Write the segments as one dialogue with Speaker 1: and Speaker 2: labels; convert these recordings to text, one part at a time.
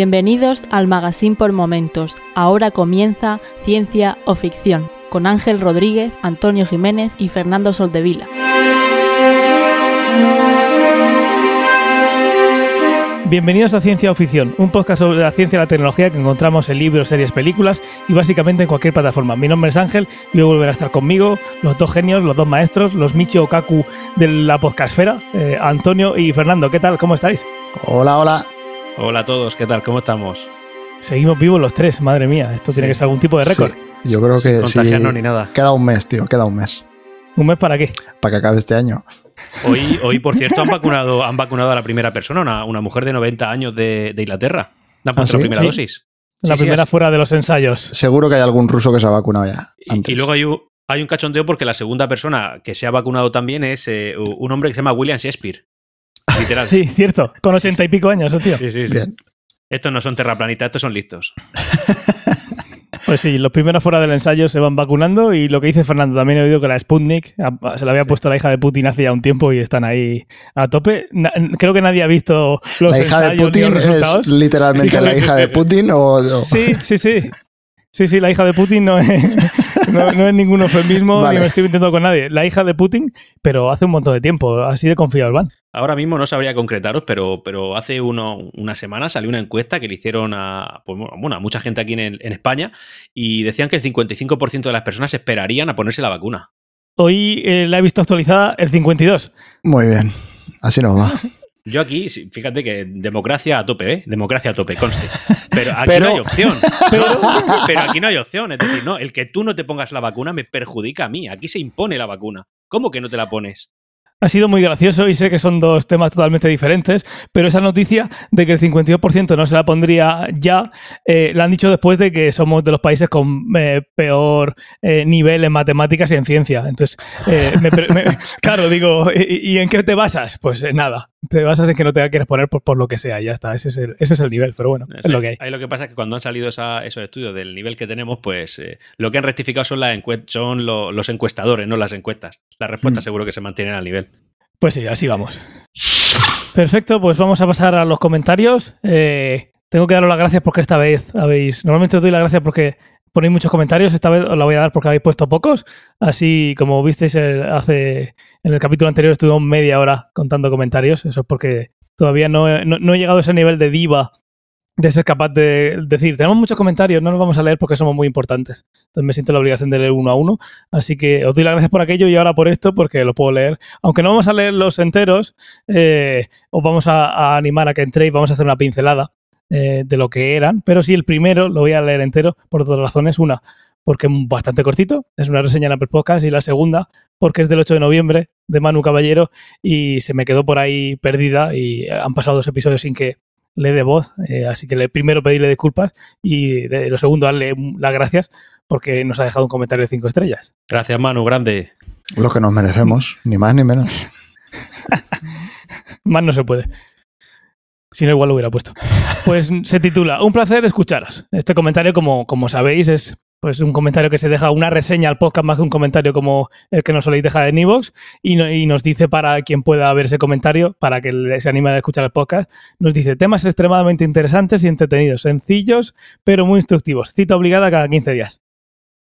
Speaker 1: Bienvenidos al Magazine por Momentos. Ahora comienza Ciencia o Ficción con Ángel Rodríguez, Antonio Jiménez y Fernando Soldevila.
Speaker 2: Bienvenidos a Ciencia o Ficción, un podcast sobre la ciencia y la tecnología que encontramos en libros, series, películas y básicamente en cualquier plataforma. Mi nombre es Ángel y hoy volverá a estar conmigo los dos genios, los dos maestros, los Michio Kaku de la podcastfera, eh, Antonio y Fernando. ¿Qué tal? ¿Cómo estáis?
Speaker 3: Hola, hola.
Speaker 4: Hola a todos, ¿qué tal? ¿Cómo estamos?
Speaker 2: Seguimos vivos los tres, madre mía. Esto tiene que ser algún tipo de récord.
Speaker 3: Sí, yo creo que
Speaker 4: Sin contagiarnos ni nada.
Speaker 3: Queda un mes, tío, queda un mes.
Speaker 2: ¿Un mes para qué?
Speaker 3: Para que acabe este año.
Speaker 4: Hoy, hoy por cierto, han vacunado, han vacunado a la primera persona, una, una mujer de 90 años de, de Inglaterra. Han puesto
Speaker 3: ¿Ah, sí?
Speaker 4: la primera
Speaker 2: Sí.
Speaker 4: dosis.
Speaker 2: La
Speaker 4: Sí, sí,
Speaker 2: primera fuera de los ensayos.
Speaker 3: Seguro que hay algún ruso que se ha vacunado ya.
Speaker 4: Y,
Speaker 3: antes.
Speaker 4: y luego hay un, hay un cachondeo porque la segunda persona que se ha vacunado también es eh, un hombre que se llama William Shakespeare. Literal.
Speaker 2: Sí, cierto. Con ochenta y pico años, tío.
Speaker 4: sí, sí, sí.
Speaker 3: Bien.
Speaker 4: Estos no son terraplanistas, estos son listos.
Speaker 2: Pues sí, los primeros fuera del ensayo se van vacunando y lo que dice Fernando, también he oído que la Sputnik a- se la había puesto la hija de Putin hace ya un tiempo y están ahí a tope. Na- creo que nadie ha visto los
Speaker 3: La hija de
Speaker 2: ensayos
Speaker 3: Putin es literalmente la hija de Putin o... o-
Speaker 2: Sí, sí, sí. Sí, sí, la hija de Putin no es, no, no es ningún eufemismo
Speaker 3: Vale.
Speaker 2: ni me estoy mintiendo con nadie. La hija de Putin, pero hace un montón de tiempo, así de confiados van.
Speaker 4: Ahora mismo no sabría concretaros, pero, pero hace uno, una semana salió una encuesta que le hicieron a, pues, bueno, a mucha gente aquí en, en España y decían que el 55% de las personas esperarían a ponerse la vacuna.
Speaker 2: Hoy eh, la he visto actualizada el 52.
Speaker 3: Muy bien. Así nos va.
Speaker 4: Yo aquí, fíjate que democracia a tope, ¿eh? Democracia a tope, conste. Pero aquí
Speaker 3: Pero-
Speaker 4: no hay opción. Pero, pero aquí no hay opción. Es decir, no, el que tú no te pongas la vacuna me perjudica a mí. Aquí se impone la vacuna. ¿Cómo que no te la pones?
Speaker 2: Ha sido muy gracioso y sé que son dos temas totalmente diferentes, pero esa noticia de que el 52% no se la pondría ya, eh, la han dicho después de que somos de los países con eh, peor eh, nivel en matemáticas y en ciencia. Entonces, eh, me me- claro, digo, ¿y, y en qué te basas? Pues en nada. Te basas en que no te quieres poner por, por lo que sea, ya está. Ese es el, ese es el nivel, pero bueno, es lo que hay.
Speaker 4: Ahí lo que pasa es que cuando han salido esa- esos estudios del nivel que tenemos, pues lo que han rectificado son, las son lo- los encuestadores, no las encuestas. Las respuestas
Speaker 3: Mm.
Speaker 4: seguro que se mantienen al nivel.
Speaker 2: Pues sí, así vamos. Perfecto, pues vamos a pasar a los comentarios. Eh, tengo que daros las gracias porque esta vez habéis. Normalmente os doy las gracias porque ponéis muchos comentarios. Esta vez os la voy a dar porque habéis puesto pocos. Así como visteis el- hace en el capítulo anterior estuvimos media hora contando comentarios. Eso es porque todavía no no- no he llegado a ese nivel de diva de ser capaz de decir, tenemos muchos comentarios, no los vamos a leer porque somos muy importantes. Entonces me siento la obligación de leer uno a uno. Así que os doy las gracias por aquello y ahora por esto porque lo puedo leer. Aunque no vamos a leer los enteros, eh, os vamos a, animar a que entréis, vamos a hacer una pincelada eh, de lo que eran. Pero sí, el primero lo voy a leer entero por dos razones. Una, porque es bastante cortito, es una reseña en Apple Podcast. Y la segunda, porque es del 8 de noviembre, de Manu Caballero, y se me quedó por ahí perdida y han pasado dos episodios sin que le dé voz. eh, así que le, primero pedirle disculpas y de, lo segundo darle las gracias porque nos ha dejado un comentario de cinco estrellas.
Speaker 4: Gracias, Manu, grande.
Speaker 3: Lo que nos merecemos, ni más ni menos.
Speaker 2: Más no se puede. Si no, igual lo hubiera puesto. Pues se titula Un placer escucharos. Este comentario, como, como sabéis, es pues un comentario que se deja una reseña al podcast más que un comentario como el que nos soléis dejar en Evox y, no- y nos dice para quien pueda ver ese comentario, para que se anime a escuchar el podcast, nos dice temas extremadamente interesantes y entretenidos, sencillos pero muy instructivos. Cita obligada cada 15 días.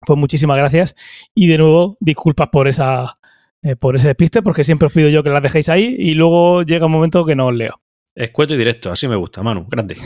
Speaker 2: Pues muchísimas gracias y de nuevo disculpas por esa eh, por ese despiste porque siempre os pido yo que las dejéis ahí y luego llega un momento que no os leo.
Speaker 4: Escueto y directo, así me gusta, Manu, grande.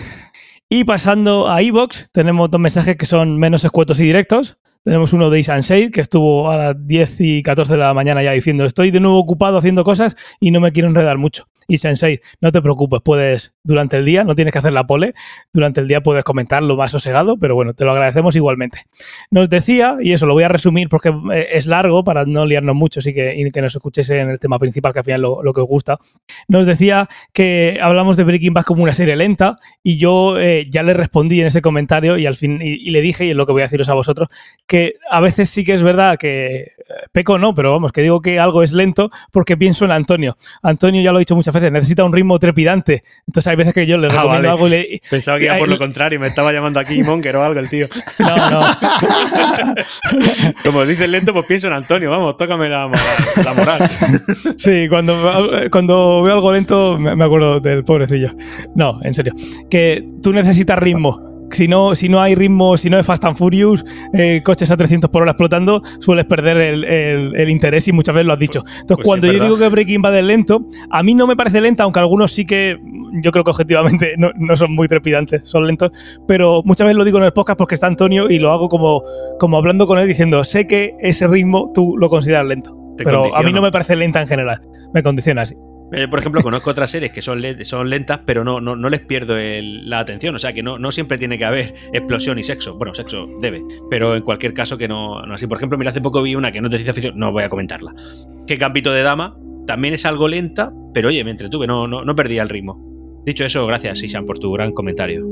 Speaker 2: Y pasando a iBox, tenemos dos mensajes que son menos escuetos y directos. Tenemos uno de Isansei, que estuvo a las 10 y 14 de la mañana ya diciendo estoy de nuevo ocupado haciendo cosas y no me quiero enredar mucho. Isansei, no te preocupes, puedes durante el día, no tienes que hacer la pole, durante el día puedes comentarlo más sosegado, pero bueno, te lo agradecemos igualmente. Nos decía, y eso lo voy a resumir porque eh, es largo para no liarnos mucho y que, y que nos escuchéis en el tema principal, que al final lo, lo que os gusta. Nos decía que hablamos de Breaking Bad como una serie lenta y yo eh, ya le respondí en ese comentario y al fin y, y le dije, y es lo que voy a deciros a vosotros, que a veces sí que es verdad que eh, peco no, pero vamos, que digo que algo es lento porque pienso en Antonio. Antonio ya lo he dicho muchas veces, necesita un ritmo trepidante. Entonces hay veces que yo le
Speaker 4: Ah,
Speaker 2: recomiendo
Speaker 4: vale.
Speaker 2: algo y le...
Speaker 4: Pensaba que iba por lo contrario, me estaba llamando aquí Monger o algo el tío.
Speaker 2: No, no.
Speaker 4: Como dices lento, pues pienso en Antonio, vamos, tócame la, moral- la moral.
Speaker 2: Sí, cuando, cuando veo algo lento me me acuerdo del pobrecillo. No, en serio. Que tú necesitas ritmo. Si no, si no hay ritmo, si no es Fast and Furious, eh, coches a 300 por hora explotando, sueles perder el, el- el interés y muchas veces lo has dicho. Entonces,
Speaker 4: Pues
Speaker 2: cuando yo digo que Breaking Bad es lento, a mí no me parece lenta, aunque algunos sí que yo creo que objetivamente no, no son muy trepidantes, son lentos, pero muchas veces lo digo en el podcast porque está Antonio y lo hago como, como hablando con él diciendo, sé que ese ritmo tú lo consideras lento. Pero a mí no me parece lenta en general. Me condiciona así.
Speaker 4: Yo, por ejemplo, conozco otras series que son, le- son lentas, pero no, no, no les pierdo la atención. O sea, que no, no siempre tiene que haber explosión y sexo. Bueno, sexo debe, pero en cualquier caso que no, así. Por ejemplo, mira, hace poco vi una que no de ciencia ficción, no voy a comentarla. Que Gambito de Dama también es algo lenta, pero oye, me entretuve, no, no, no perdía el ritmo. Dicho eso, gracias, Ishan, por tu gran comentario.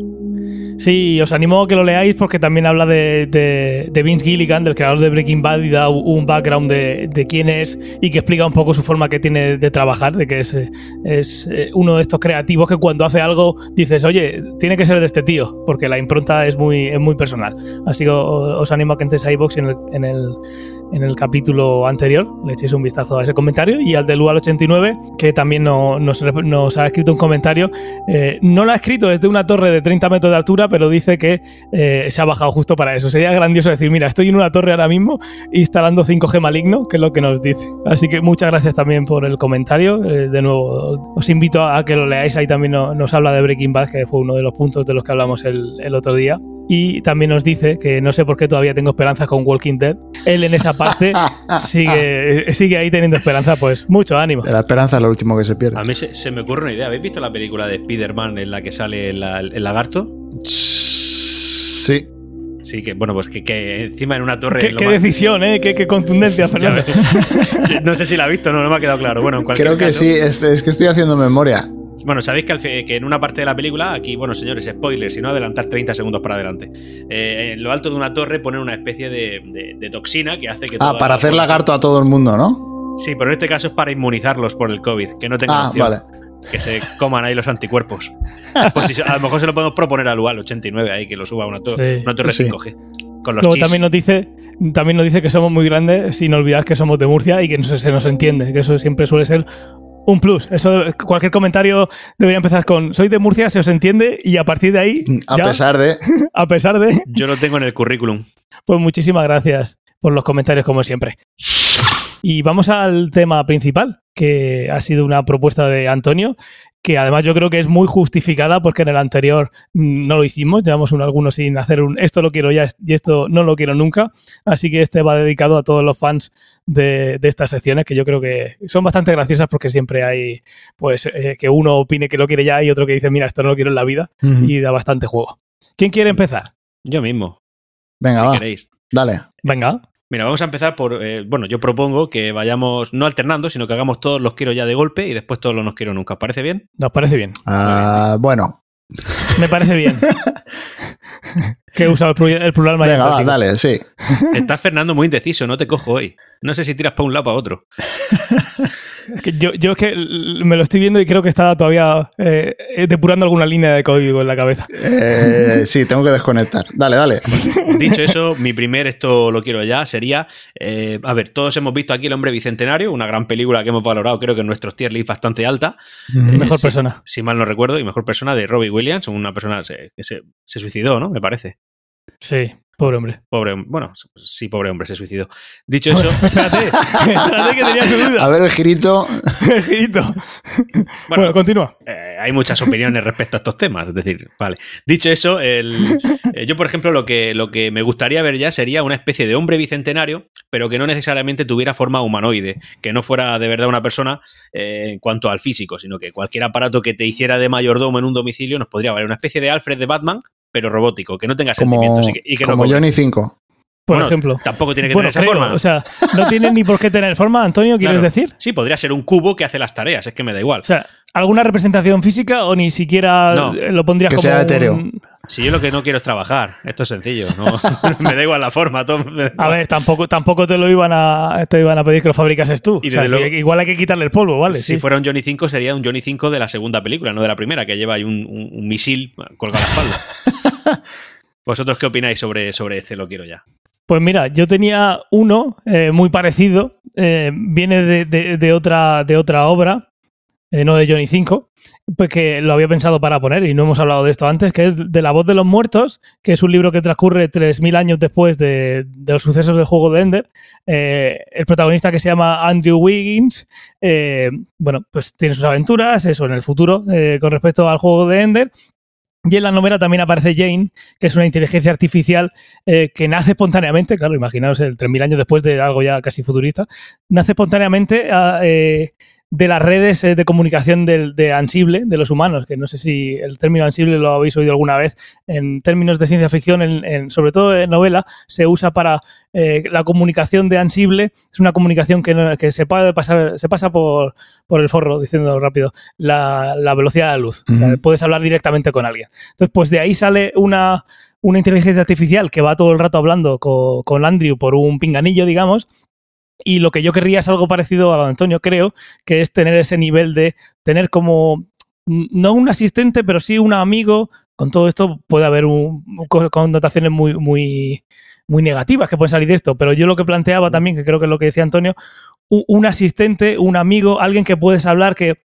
Speaker 2: Sí, os animo a que lo leáis porque también habla de, de- de Vince Gilligan, del creador de Breaking Bad, y da un background de, de quién es y que explica un poco su forma que tiene de trabajar, de que es, es eh, uno de estos creativos que cuando hace algo dices, oye, tiene que ser de este tío, porque la impronta es muy, es muy personal. Así que os animo a que entréis a iVoox en el, en el, en el capítulo anterior, le echéis un vistazo a ese comentario y al de Lual89, que también no- nos, nos ha escrito un comentario. Eh, no lo ha escrito desde una torre de 30 metros de altura, pero dice que eh, se ha bajado justo para eso. Sería grandioso decir, mira, estoy en una torre ahora mismo instalando 5G maligno, que es lo que nos dice. Así que muchas gracias también por el comentario. Eh, de nuevo, os invito a que lo leáis. Ahí también no- nos habla de Breaking Bad, que fue uno de los puntos de los que hablamos el, el otro día. Y también nos dice que no sé por qué todavía tengo esperanzas con Walking Dead. Él en esa parte sigue, sigue ahí teniendo esperanza, pues mucho ánimo.
Speaker 3: La esperanza es lo último que se pierde.
Speaker 4: A mí se, se me ocurre una idea. ¿Habéis visto la película de Spider-Man en la que sale el lagarto?
Speaker 3: Sí.
Speaker 4: Sí, que bueno, pues que, que encima en una torre.
Speaker 2: Qué,
Speaker 4: lo
Speaker 2: qué
Speaker 4: más-
Speaker 2: decisión, ¿eh? Qué, qué contundencia, Fernando.
Speaker 4: no sé si la ha visto, no, no me ha quedado claro. Bueno, en cualquier
Speaker 3: Creo que
Speaker 4: caso-
Speaker 3: sí, es, es que estoy haciendo memoria.
Speaker 4: Bueno, sabéis que, al fi- que en una parte de la película, aquí, bueno, señores, spoiler, si no adelantar 30 segundos para adelante. eh, en lo alto de una torre ponen una especie de, de- de toxina que hace que.
Speaker 3: Ah, para
Speaker 4: la-
Speaker 3: hacer lagarto a todo el mundo, ¿no?
Speaker 4: Sí, pero en este caso es para inmunizarlos por el COVID, que no tengan
Speaker 3: Ah,
Speaker 4: opción,
Speaker 3: vale.
Speaker 4: que se coman ahí los anticuerpos. Pues si a lo mejor se lo podemos proponer a Lual 89 ahí, que lo suba a una, to-
Speaker 2: Sí.
Speaker 4: una torre
Speaker 3: Sí.
Speaker 4: 5G. Con los
Speaker 2: Luego
Speaker 4: chis.
Speaker 2: también nos dice también nos dice que somos muy grandes sin olvidar que somos de Murcia y que no se, se nos entiende, que eso siempre suele ser un plus. Eso cualquier comentario debería empezar con soy de Murcia, se os entiende y a partir de ahí
Speaker 3: A
Speaker 2: ya,
Speaker 3: pesar de.
Speaker 2: a pesar de
Speaker 4: Yo lo tengo en el currículum.
Speaker 2: pues muchísimas gracias por los comentarios como siempre. Y vamos al tema principal, que ha sido una propuesta de Antonio, que además yo creo que es muy justificada porque en el anterior mm, no lo hicimos, llevamos un, algunos sin hacer un esto lo quiero ya y esto no lo quiero nunca, así que este va dedicado a todos los fans de, de estas secciones que yo creo que son bastante graciosas porque siempre hay pues eh, que uno opine que lo quiere ya y otro que dice mira esto no lo quiero en la vida y da bastante juego. ¿Quién quiere empezar?
Speaker 4: Yo mismo,
Speaker 3: Venga,
Speaker 4: si
Speaker 3: va.
Speaker 4: queréis.
Speaker 3: Dale.
Speaker 2: Venga.
Speaker 4: Mira, vamos a empezar por. eh, bueno, yo propongo que vayamos no alternando, sino que hagamos todos los quiero ya de golpe y después todos los no quiero nunca. ¿Os parece bien?
Speaker 2: Nos parece bien.
Speaker 3: Ah, bueno,
Speaker 2: Me parece bien. que he usado el plu- el plural
Speaker 3: venga, va, dale, sí.
Speaker 4: Estás Fernando muy indeciso, no te cojo hoy. No sé si tiras para un lado o para otro.
Speaker 2: Es que Yo, yo es que me lo estoy viendo y creo que está todavía eh, depurando alguna línea de código en la cabeza.
Speaker 3: Eh, sí, tengo que desconectar. Dale, dale.
Speaker 4: Dicho eso, mi primer esto lo quiero ya sería. eh, a ver, todos hemos visto aquí El Hombre Bicentenario, una gran película que hemos valorado, creo que en nuestros tier list bastante alta.
Speaker 2: Mejor persona.
Speaker 4: Si mal no recuerdo, y mejor persona de Robbie Williams, una persona se- que se, se suicidó, ¿no? Me parece.
Speaker 2: Sí, pobre hombre.
Speaker 4: Pobre, bueno, sí, pobre hombre, se suicidó. Dicho eso,
Speaker 2: espérate, espérate que tenía su
Speaker 3: A
Speaker 2: duda.
Speaker 3: ver el girito.
Speaker 2: Girito. Bueno,
Speaker 4: bueno,
Speaker 2: continúa.
Speaker 4: eh, hay muchas opiniones respecto a estos temas. Es decir, vale. Dicho eso, el- eh, yo, por ejemplo, lo que, lo que me gustaría ver ya sería una especie de hombre bicentenario, pero que no necesariamente tuviera forma humanoide, que no fuera de verdad una persona eh, en cuanto al físico, sino que cualquier aparato que te hiciera de mayordomo en un domicilio nos podría valer. Una especie de Alfred de Batman, pero robótico, que no tenga
Speaker 3: Como,
Speaker 4: sentimientos y que, y que no
Speaker 3: como
Speaker 4: cobre.
Speaker 3: Johnny 5.
Speaker 2: Por
Speaker 4: Bueno,
Speaker 2: ejemplo.
Speaker 4: Tampoco tiene que
Speaker 2: Bueno,
Speaker 4: tener esa
Speaker 2: creo,
Speaker 4: forma.
Speaker 2: o sea, no tiene ni por qué tener forma, Antonio, ¿quieres
Speaker 4: Claro.
Speaker 2: decir?
Speaker 4: Sí, podría ser un cubo que hace las tareas, es que me da igual.
Speaker 2: O sea, ¿alguna representación física o ni siquiera
Speaker 4: No.
Speaker 2: lo pondrías
Speaker 3: Que
Speaker 2: como
Speaker 3: sea etéreo.
Speaker 2: un-
Speaker 4: Si yo lo que no quiero es trabajar, esto es sencillo, no, me da igual la forma. Todo,
Speaker 2: a ver, tampoco, tampoco te lo iban a, te iban a pedir que lo fabricases tú.
Speaker 4: Y
Speaker 2: O sea,
Speaker 4: desde
Speaker 2: si-
Speaker 4: luego-
Speaker 2: igual hay que quitarle el polvo, ¿vale?
Speaker 4: si
Speaker 2: sí.
Speaker 4: fuera un Johnny 5 sería un Johnny 5 de la segunda película, no de la primera, que lleva ahí un, un- un misil colgado a la espalda. ¿Vosotros qué opináis sobre, sobre este Lo quiero ya?
Speaker 2: Pues mira, yo tenía uno eh, muy parecido, eh, viene de, de- de otra, de otra obra, eh, no de Johnny 5, pues que lo había pensado para poner y no hemos hablado de esto antes, que es de La voz de los muertos, que es un libro que transcurre 3.000 años después de, de los sucesos del juego de Ender. Eh, el protagonista que se llama Andrew Wiggins, bueno, pues tiene sus aventuras, eso, en el futuro, con respecto al juego de Ender. Y en la novela también aparece Jane, que es una inteligencia artificial eh, que nace espontáneamente, claro, imaginaos el 3.000 años después de algo ya casi futurista, nace espontáneamente ah, eh, de las redes eh, de comunicación del- de Ansible, de los humanos, que no sé si el término Ansible lo habéis oído alguna vez, en términos de ciencia ficción, en, en- sobre todo en novela, se usa para eh, la comunicación de Ansible, es una comunicación que, no- que se, puede pasar, se pasa por, por el forro, diciendo rápido, la, la velocidad de la luz. O sea,
Speaker 3: Ujú.
Speaker 2: puedes hablar directamente con alguien. Entonces, pues de ahí sale una, una inteligencia artificial que va todo el rato hablando co- con, Andrew por un pinganillo, digamos. Y lo que yo querría es algo parecido a lo de Antonio, creo, que es tener ese nivel de tener como, no un asistente, pero sí un amigo. Con todo esto puede haber un, co- connotaciones muy, muy, muy negativas que pueden salir de esto, pero yo lo que planteaba también, que creo que es lo que decía Antonio, un, un asistente, un amigo, alguien que puedes hablar que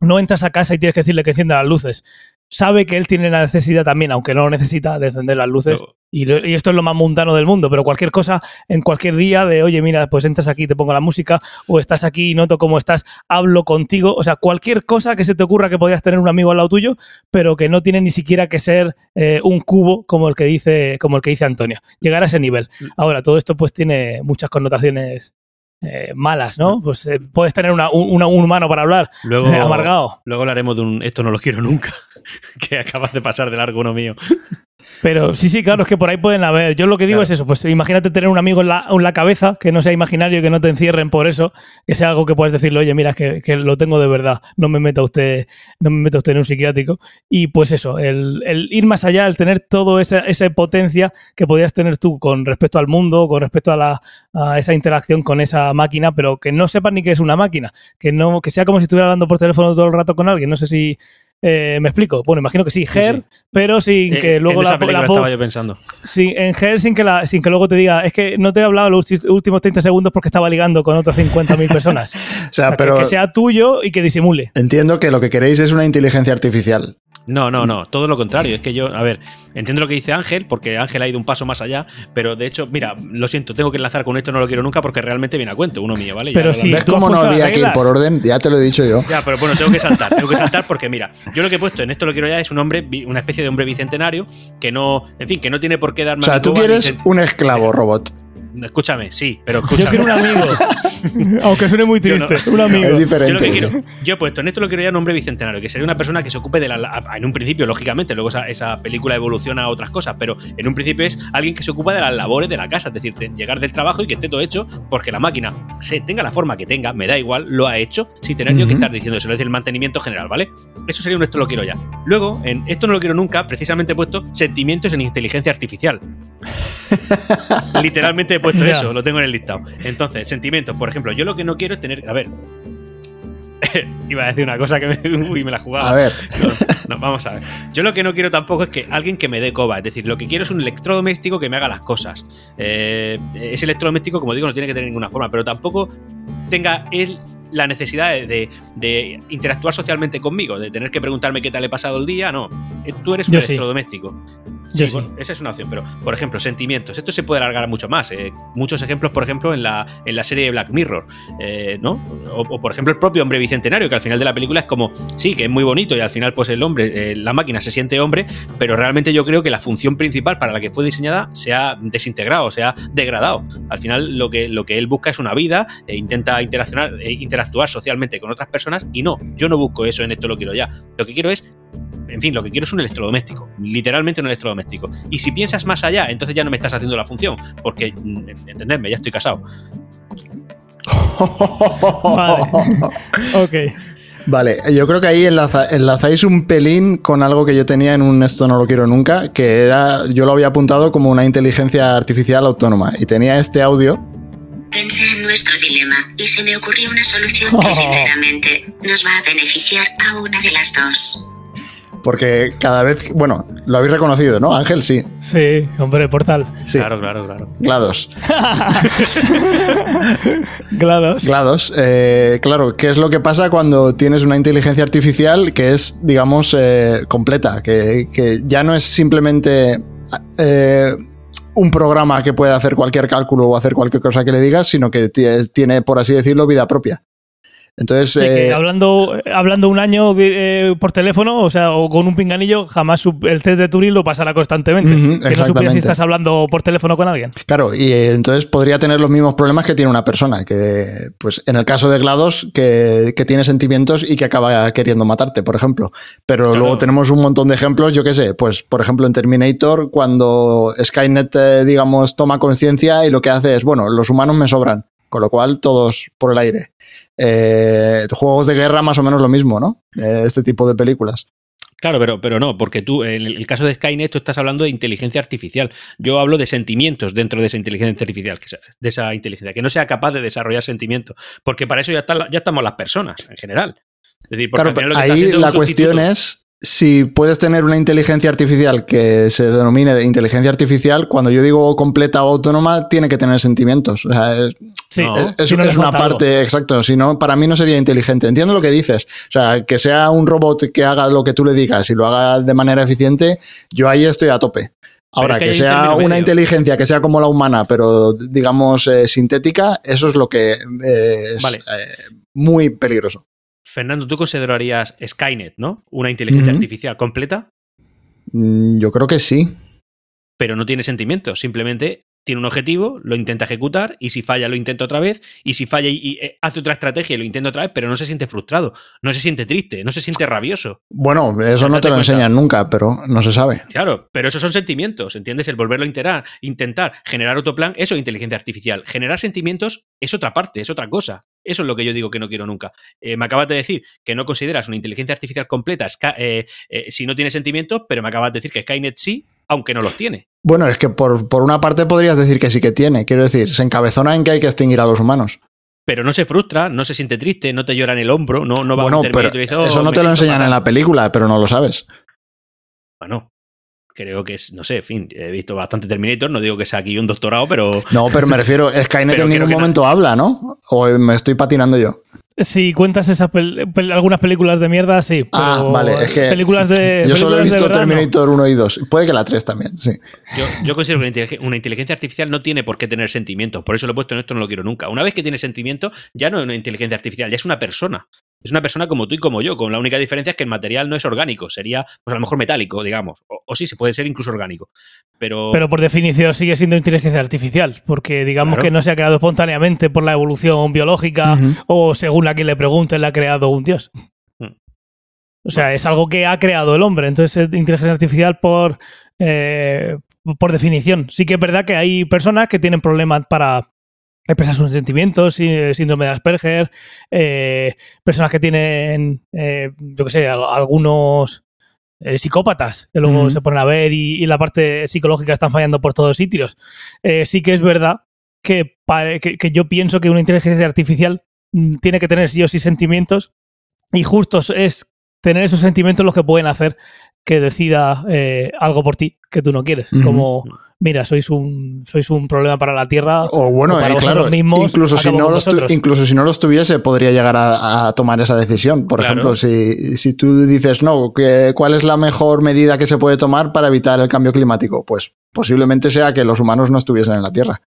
Speaker 2: no entras a casa y tienes que decirle que encienda las luces. Sabe que él tiene la necesidad también, aunque no lo necesita, de encender las luces.
Speaker 4: Lo-
Speaker 2: Y, lo- y esto es lo más mundano del mundo, pero cualquier cosa en cualquier día de, oye, mira, pues entras aquí, te pongo la música, o estás aquí y noto cómo estás, hablo contigo, o sea, cualquier cosa que se te ocurra que podías tener un amigo al lado tuyo, pero que no tiene ni siquiera que ser eh, un cubo como el que dice, como el que dice Antonio. Llegar a ese nivel.
Speaker 4: Mm.
Speaker 2: Ahora, todo esto pues tiene muchas connotaciones eh, malas. ¿no? Pues eh, puedes tener una- un, una- un humano para hablar,
Speaker 4: Luego,
Speaker 2: eh, amargado.
Speaker 4: luego hablaremos de un Esto no lo quiero nunca, que acabas de pasar de largo uno mío.
Speaker 2: Pero sí, sí, claro, es que por ahí pueden haber. Yo lo que digo
Speaker 4: Claro.
Speaker 2: es eso, pues imagínate tener un amigo en la, en la cabeza, que no sea imaginario, que no te encierren por eso, que sea algo que puedas decirle, oye, mira, es que, que lo tengo de verdad, no me meta usted, no me meta usted en un psiquiátrico. Y pues eso, el, el ir más allá, el tener toda esa, esa potencia que podías tener tú con respecto al mundo, con respecto a, la, a esa interacción con esa máquina, pero que no sepas ni que es una máquina, que no, que sea como si estuviera hablando por teléfono todo el rato con alguien. No sé si eh, me explico. Bueno, imagino que sí, Her,
Speaker 4: sí.
Speaker 2: pero sin
Speaker 4: Eh,
Speaker 2: que luego
Speaker 4: en esa
Speaker 2: la,
Speaker 4: película
Speaker 2: la po-
Speaker 4: estaba yo pensando.
Speaker 2: Sí, en Her sin que, la, sin que luego te diga, es que no te he hablado los últimos 30 segundos porque estaba ligando con otras 50.000 personas.
Speaker 3: O
Speaker 2: O
Speaker 3: sea,
Speaker 2: que-
Speaker 3: pero
Speaker 2: que, sea tuyo y que disimule.
Speaker 3: entiendo que lo que queréis es una inteligencia artificial.
Speaker 4: No, no, no, todo lo contrario. Es que yo, a ver, entiendo lo que dice Ángel, porque Ángel ha ido un paso más allá, pero de hecho, mira, lo siento, tengo que enlazar con esto, no lo quiero nunca, porque realmente viene a cuento, uno mío, ¿vale? Ya
Speaker 2: Pero
Speaker 4: lo
Speaker 2: sí,
Speaker 3: ¿Ves cómo no había que ir por orden? Ya te lo he dicho yo.
Speaker 4: Ya, pero bueno, tengo que saltar, tengo que saltar porque mira, yo lo que he puesto en esto lo quiero ya es un hombre, una especie de hombre bicentenario que no, en fin, que no tiene por qué darme
Speaker 3: O sea, tú quieres un esclavo robot.
Speaker 4: Escúchame, sí, pero
Speaker 2: Yo
Speaker 4: escúchame.
Speaker 2: quiero un amigo. Aunque suene muy
Speaker 4: Yo no.
Speaker 2: triste. Un amigo.
Speaker 3: Es
Speaker 4: Yo lo
Speaker 3: diferente.
Speaker 4: que quiero, yo he puesto en esto lo quiero ya un hombre bicentenario, que sería una persona que se ocupe de la, en un principio, lógicamente, luego esa, esa película evoluciona a otras cosas, pero en un principio es alguien que se ocupa de las labores de la casa, es decir, de llegar del trabajo y que esté todo hecho, porque la máquina se tenga la forma que tenga, me da igual, lo ha hecho, sin tener yo que estar diciendo eso, es decir, el mantenimiento general, ¿vale? Eso sería un esto lo quiero ya. Luego, en esto no lo quiero nunca, precisamente he puesto sentimientos en inteligencia artificial. Literalmente he puesto eso, lo tengo en el listado. Entonces, sentimientos, por ejemplo, yo lo que no quiero es tener. A ver. Iba a decir una cosa que me, uy, me la jugaba.
Speaker 3: A ver,
Speaker 4: No, no, vamos a ver. Yo lo que no quiero tampoco es que alguien que me dé coba. Es decir, lo que quiero es un electrodoméstico que me haga las cosas. Eh, ese electrodoméstico, como digo, no tiene que tener ninguna forma, pero tampoco tenga él la necesidad de, de- de interactuar socialmente conmigo, de tener que preguntarme qué tal he pasado el día. No, Eh, tú eres un
Speaker 2: Yo
Speaker 4: electrodoméstico. Sí,
Speaker 2: sí.
Speaker 4: bueno, esa es una opción, pero por ejemplo, sentimientos. Esto se puede alargar mucho más. eh. Muchos ejemplos, por ejemplo, en la, en la serie de Black Mirror, eh, ¿no? O, o, por ejemplo el propio hombre bicentenario, que al final de la película es como, sí, que es muy bonito y al final pues el hombre, eh, la máquina se siente hombre, pero realmente yo creo que la función principal para la que fue diseñada se ha desintegrado, se ha degradado. Al final lo que, lo que él busca es una vida, e intenta interaccionar, eh, interactuar socialmente con otras personas y no, yo no busco eso en esto lo quiero ya. Lo que quiero es en fin, lo que quiero es un electrodoméstico, literalmente un electrodoméstico. Y si piensas más allá, entonces ya no me estás haciendo la función, porque, mm, entendedme, ya estoy casado.
Speaker 2: Vale. Ok.
Speaker 3: Vale, yo creo que ahí enlaza- enlazáis un pelín con algo que yo tenía en un esto no lo quiero nunca, que era, yo lo había apuntado como una inteligencia artificial autónoma y tenía este audio.
Speaker 5: Pensé en nuestro dilema y se me ocurrió una solución que sinceramente nos va a beneficiar a una de las dos.
Speaker 3: Porque cada vez, bueno, lo habéis reconocido, ¿no? Ángel, sí.
Speaker 2: Sí, hombre, portal.
Speaker 3: Sí.
Speaker 4: Claro, claro, claro.
Speaker 3: GLaDOS.
Speaker 2: GLaDOS.
Speaker 3: GLaDOS. eh, claro, ¿qué es lo que pasa cuando tienes una inteligencia artificial que es, digamos, eh, completa? Que, que ya no es simplemente eh, un programa que puede hacer cualquier cálculo o hacer cualquier cosa que le digas, sino que tie- tiene, por así decirlo, vida propia. Entonces,
Speaker 2: Sí, que
Speaker 3: eh,
Speaker 2: hablando, hablando un año de- eh, por teléfono, o sea, o con un pinganillo, jamás su- el test de Turing lo pasará constantemente. Que no supieras si estás hablando por teléfono con alguien.
Speaker 3: Claro, y eh, entonces podría tener los mismos problemas que tiene una persona, que pues en el caso de GLaDOS, que, que tiene sentimientos y que acaba queriendo matarte, por ejemplo. Pero
Speaker 4: Claro.
Speaker 3: luego tenemos un montón de ejemplos, yo qué sé, pues por ejemplo en Terminator, cuando Skynet, eh, digamos, toma conciencia y lo que hace es, bueno, los humanos me sobran, con lo cual todos por el aire. Eh, juegos de guerra más o menos lo mismo, ¿no? Eh, este tipo de películas.
Speaker 4: Claro, pero, pero no, porque tú, en el caso de Skynet, tú estás hablando de inteligencia artificial. Yo hablo de sentimientos dentro de esa inteligencia artificial, que de esa inteligencia, que no sea capaz de desarrollar sentimientos. Porque para eso ya, ya estamos las personas, en general. Es decir,
Speaker 3: Claro, pero ahí la cuestión es si puedes tener una inteligencia artificial que se denomine de inteligencia artificial, cuando yo digo completa o autónoma, tiene que tener sentimientos. O sea, es,
Speaker 2: Sí,
Speaker 4: No.
Speaker 3: es- es-
Speaker 2: si no le
Speaker 3: es una
Speaker 2: algo.
Speaker 3: parte, exacto. Si no, para mí no sería inteligente. Entiendo lo que dices. O sea, que sea un robot que haga lo que tú le digas y lo haga de manera eficiente, yo ahí estoy a tope. Ahora,
Speaker 4: es que
Speaker 3: sea una
Speaker 4: medio.
Speaker 3: inteligencia que sea como la humana, pero digamos eh, sintética, eso es lo que eh, es
Speaker 4: Vale.
Speaker 3: eh, muy peligroso.
Speaker 4: Fernando, ¿tú considerarías Skynet, ¿no? Una inteligencia artificial completa,
Speaker 3: Mm, Yo creo que sí.
Speaker 4: pero no tiene sentimientos. Simplemente tiene un objetivo, lo intenta ejecutar y si falla lo intenta otra vez y si falla y, y, eh, hace otra estrategia y lo intenta otra vez, pero no se siente frustrado, no se siente triste, no se siente rabioso.
Speaker 3: Bueno, eso no te lo enseñan nunca, pero no se sabe.
Speaker 4: Claro, pero esos son sentimientos, ¿entiendes? El volverlo a intentar, intentar generar otro plan, eso es inteligencia artificial. Generar sentimientos es otra parte, es otra cosa. Eso es lo que yo digo que no quiero nunca. Eh, me acabas de decir que no consideras una inteligencia artificial completa eh, eh, si no tiene sentimientos, pero me acabas de decir que Skynet sí, aunque no los tiene.
Speaker 3: Bueno, es que por, por una parte podrías decir que sí que tiene. Quiero decir, se encabezona en que hay que extinguir a los humanos.
Speaker 4: Pero no se frustra, no se siente triste, no te llora en el hombro, no, no va a
Speaker 3: bueno,
Speaker 4: un
Speaker 3: pero
Speaker 4: y dice, "Oh,
Speaker 3: eso no te lo enseñan en
Speaker 4: fatal".
Speaker 3: la película, pero no lo sabes.
Speaker 4: Bueno, creo que es, no sé, en fin, he visto bastante Terminator, no digo que sea aquí un doctorado, pero
Speaker 3: No, pero me refiero, Skynet en ningún
Speaker 4: no.
Speaker 3: momento habla, ¿no? O me estoy patinando yo.
Speaker 2: Si cuentas esas pel- pel- algunas películas de mierda, sí.
Speaker 3: Ah, vale, es que
Speaker 2: películas de.
Speaker 3: yo solo he visto
Speaker 2: verdad, no.
Speaker 3: Terminator 1 y 2. Puede que la 3 también, sí.
Speaker 4: Yo, yo considero que una inteligencia, una inteligencia artificial no tiene por qué tener sentimientos. Por eso lo he puesto en esto, no lo quiero nunca. Una vez que tiene sentimientos, ya no es una inteligencia artificial, ya es una persona. Es una persona como tú y como yo, con la única diferencia es que el material no es orgánico, sería pues a lo mejor metálico, digamos. O, o sí, se puede ser incluso orgánico. Pero,
Speaker 2: Pero por definición sigue siendo inteligencia artificial, porque digamos
Speaker 4: Claro.
Speaker 2: que no se ha creado espontáneamente por la evolución biológica o según a quien le pregunte, la ha creado un dios.
Speaker 4: Hmm.
Speaker 2: O sea, es algo que ha creado el hombre. Entonces es inteligencia artificial por, eh, por definición. Sí que es verdad que hay personas que tienen problemas para expresar sus sentimientos, sí- síndrome de Asperger, eh, personas que tienen, eh, yo qué sé, al- algunos eh, psicópatas que luego se ponen a ver y, y la parte psicológica están fallando por todos sitios. Eh, sí que es verdad que, pare- que, que yo pienso que una inteligencia artificial mm, tiene que tener sí o sí sentimientos y justos es tener esos sentimientos los que pueden hacer que decida eh, algo por ti que tú no quieres. Como, mira, sois un, sois un problema para la Tierra.
Speaker 3: O bueno,
Speaker 2: o para
Speaker 3: eh,
Speaker 2: vosotros
Speaker 3: claro,
Speaker 2: mismos,
Speaker 3: incluso, si no los incluso si no los tuviese, podría llegar a, a tomar esa decisión. Por
Speaker 4: Claro.
Speaker 3: ejemplo, si, si tú dices, no, que- ¿cuál es la mejor medida que se puede tomar para evitar el cambio climático? Pues posiblemente sea que los humanos no estuviesen en la Tierra.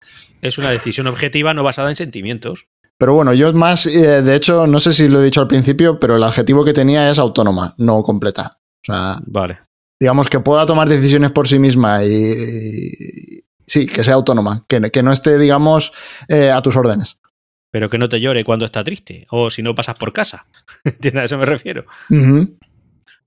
Speaker 4: es una decisión objetiva no basada en sentimientos.
Speaker 3: Pero bueno, yo más, eh, de hecho, no sé si lo he dicho al principio, pero el adjetivo que tenía es autónoma, no completa. O sea,
Speaker 4: Vale.
Speaker 3: Digamos que pueda tomar decisiones por sí misma y, y- sí, que sea autónoma, que, que no esté, digamos, eh, a tus órdenes.
Speaker 4: Pero que no te llore cuando está triste. O si no pasas por casa. ¿Entiendes? A eso me refiero.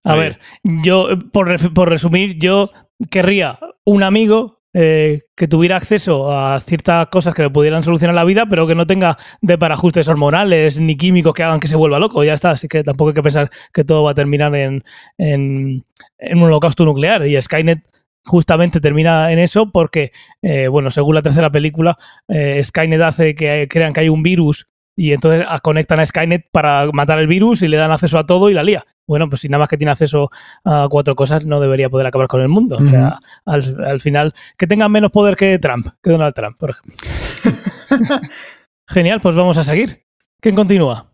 Speaker 2: A
Speaker 4: Muy
Speaker 2: ver, yo, por, por resumir, yo querría un amigo eh, que tuviera acceso a ciertas cosas que le pudieran solucionar la vida, pero que no tenga de para ajustes hormonales ni químicos que hagan que se vuelva loco. Ya está. Así que tampoco hay que pensar que todo va a terminar en, en, un holocausto nuclear. Y Skynet justamente termina en eso porque, eh, bueno, según la tercera película, eh, Skynet hace que crean que hay un virus y entonces conectan a Skynet para matar el virus y le dan acceso a todo y la lía. Bueno, pues si nada más que tiene acceso a cuatro cosas, no debería poder acabar con el mundo. O sea, al, al final, que tengan menos poder que Trump, que Donald Trump, por ejemplo. Genial, pues vamos a seguir. ¿Quién continúa?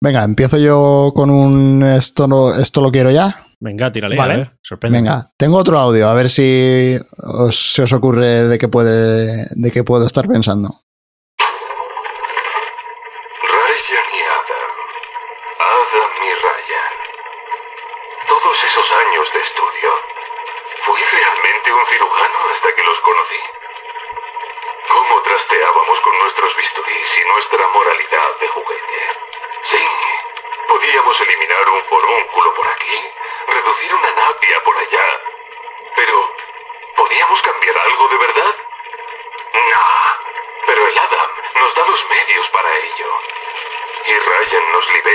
Speaker 3: Venga, empiezo yo con un esto, no- esto lo quiero ya.
Speaker 4: Venga, tírale,
Speaker 2: Vale.
Speaker 4: a ver, sorprende.
Speaker 3: Venga, tengo otro audio, a ver si os, se os ocurre de qué puede, de qué puedo estar pensando.
Speaker 6: Ryan y Adam. Adam y Ryan. Todos esos años de estudio. Fui realmente un cirujano hasta que los conocí. Cómo trasteábamos con nuestros bisturís y nuestra moralidad de juguete. Sí, podíamos eliminar un forúnculo por aquí, reducir una napia por allá. Pero, ¿podíamos cambiar algo de verdad? No, pero el Adam nos da los medios para ello. Y Ryan nos libera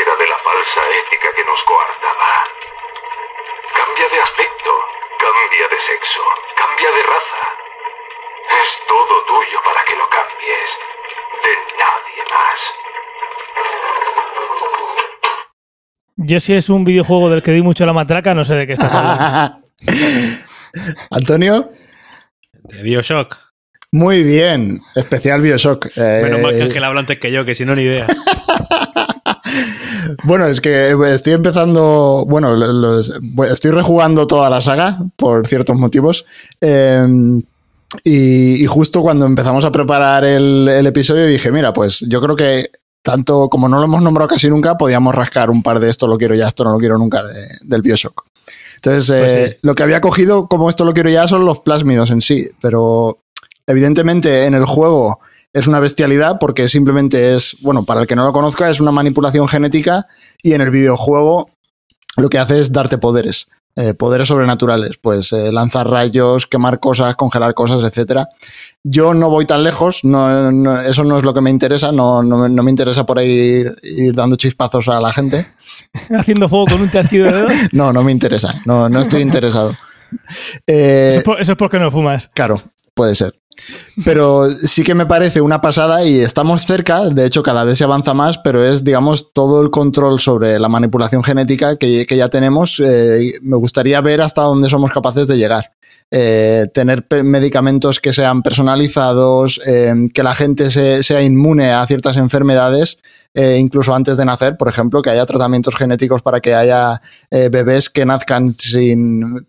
Speaker 2: Yo si es un videojuego del que di mucho la matraca, no sé de qué estás hablando.
Speaker 3: Antonio,
Speaker 4: De Bioshock.
Speaker 3: muy bien. Especial Bioshock. Eh,
Speaker 4: Menos mal que Ángel habla antes que yo, que si no, ni idea.
Speaker 3: Bueno, es que estoy empezando. Bueno, los- estoy rejugando toda la saga por ciertos motivos. Eh, y, y justo cuando empezamos a preparar el, el episodio dije, mira, pues yo creo que tanto como no lo hemos nombrado casi nunca, podíamos rascar un par de esto lo quiero ya, esto no lo quiero nunca de- del Bioshock. Entonces, eh,
Speaker 2: Pues sí.
Speaker 3: lo que había cogido como esto lo quiero ya son los plásmidos en sí, pero evidentemente en el juego es una bestialidad porque simplemente es, bueno, para el que no lo conozca, es una manipulación genética y en el videojuego lo que hace es darte poderes, eh, poderes sobrenaturales, pues eh, lanzar rayos, quemar cosas, congelar cosas, etcétera. Yo no voy tan lejos, no, no- eso no es lo que me interesa, no, me interesa por ahí ir, ir dando chispazos a la gente.
Speaker 2: Haciendo juego con un chasquido de dedos.
Speaker 3: No, no me interesa, no, no estoy interesado. Eh,
Speaker 2: Eso es, por- eso es porque no fumas.
Speaker 3: Claro, puede ser. Pero sí que me parece una pasada y estamos cerca, de hecho cada vez se avanza más, pero es, digamos, todo el control sobre la manipulación genética que, que ya tenemos. eh, me gustaría ver hasta dónde somos capaces de llegar. Eh, tener medicamentos que sean personalizados, eh, que la gente se- sea inmune a ciertas enfermedades, eh, incluso antes de nacer, por ejemplo, que haya tratamientos genéticos para que haya eh, bebés que nazcan sin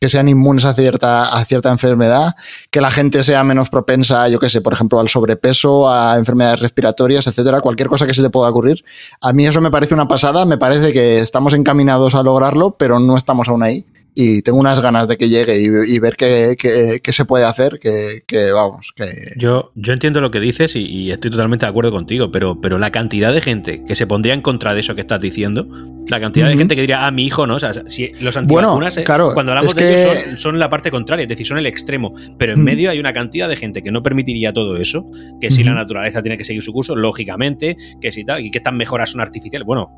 Speaker 3: que sean inmunes a cierta, a cierta enfermedad, que la gente sea menos propensa, yo qué sé, por ejemplo, al sobrepeso, a enfermedades respiratorias, etcétera, cualquier cosa que se te pueda ocurrir. A mí eso me parece una pasada, me parece que estamos encaminados a lograrlo, pero no estamos aún ahí. Y tengo unas ganas de que llegue y, y ver qué, qué- qué se puede hacer, que, que, vamos, que...
Speaker 4: Yo, yo entiendo lo que dices y, y estoy totalmente de acuerdo contigo, pero, pero la cantidad de gente que se pondría en contra de eso que estás diciendo, la cantidad de gente que diría, ah, mi hijo, ¿no? O sea, si los
Speaker 3: Bueno,
Speaker 4: antivacunas, eh,
Speaker 3: claro,
Speaker 4: cuando hablamos de
Speaker 3: que-
Speaker 4: ellos, son, son la parte contraria, es decir, son el extremo. Pero en medio hay una cantidad de gente que no permitiría todo eso, que si la naturaleza tiene que seguir su curso, lógicamente, que si tal, y que estas mejoras son artificiales. Bueno,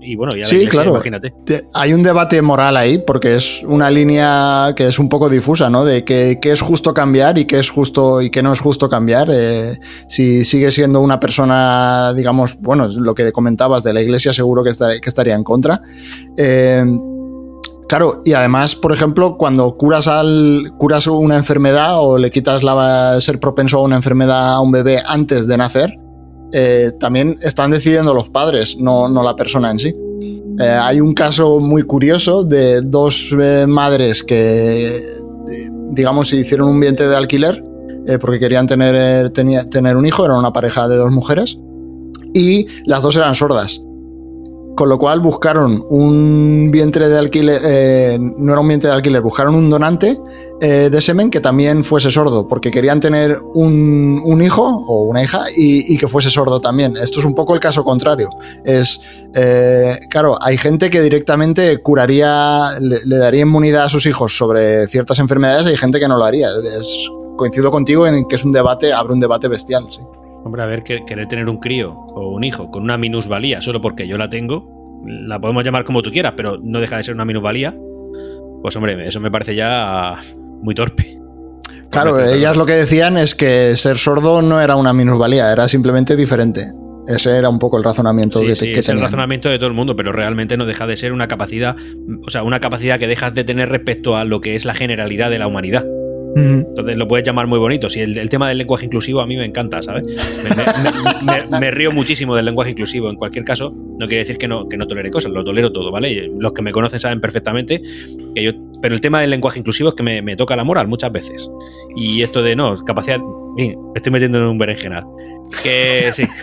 Speaker 4: y bueno, ya la
Speaker 3: Sí,
Speaker 4: iglesia,
Speaker 3: claro.
Speaker 4: imagínate.
Speaker 3: Te- Hay un debate moral ahí, porque es una línea que es un poco difusa, ¿no? De qué, es justo cambiar y qué es justo y qué no es justo cambiar. Eh, si sigue siendo una persona, digamos, bueno, lo que comentabas de la iglesia, seguro que, estar- que estaría en contra. Eh, Claro, y además, por ejemplo, cuando curas al curas una enfermedad o le quitas la ser propenso a una enfermedad a un bebé antes de nacer, eh, también están decidiendo los padres, no, no la persona en sí. Eh, hay un caso muy curioso de dos eh, madres que, digamos, hicieron un vientre de alquiler porque querían tener, tener un hijo, era una pareja de dos mujeres, y las dos eran sordas. Con lo cual buscaron un vientre de alquiler, no era un vientre de alquiler, buscaron un donante eh, de semen que también fuese sordo, porque querían tener un, un hijo o una hija y, que fuese sordo también. Esto es un poco el caso contrario. Es, eh, claro, hay gente que directamente curaría, le, daría inmunidad a sus hijos sobre ciertas enfermedades y hay gente que no lo haría. Es coincido contigo en que es un debate, abre un debate bestial, sí.
Speaker 4: Hombre, a ver, que- querer tener un crío o un hijo con una minusvalía solo porque yo la tengo, la podemos llamar como tú quieras, pero no deja de ser una minusvalía. Pues hombre, eso me parece ya muy torpe.
Speaker 3: Claro, ellas lo que decían es que ser sordo no era una minusvalía, era simplemente diferente. Ese era un poco el razonamiento
Speaker 4: Sí,
Speaker 3: que,
Speaker 4: sí,
Speaker 3: que
Speaker 4: es el razonamiento de todo el mundo, pero realmente no deja de ser una capacidad, o sea, una capacidad que dejas de tener respecto a lo que es la generalidad de la humanidad.
Speaker 3: Ujú.
Speaker 4: Entonces lo puedes llamar muy bonito. Si el, el tema del lenguaje inclusivo a mí me encanta, ¿sabes? Me, me- me- me- río muchísimo del lenguaje inclusivo. En cualquier caso, no quiere decir que no, que no tolere cosas, lo tolero todo, ¿vale? Los que me conocen saben perfectamente que yo. Pero el tema del lenguaje inclusivo es que me, me toca la moral muchas veces. Y esto de no, capacidad. Me estoy metiendo en un berenjenal. Que sí.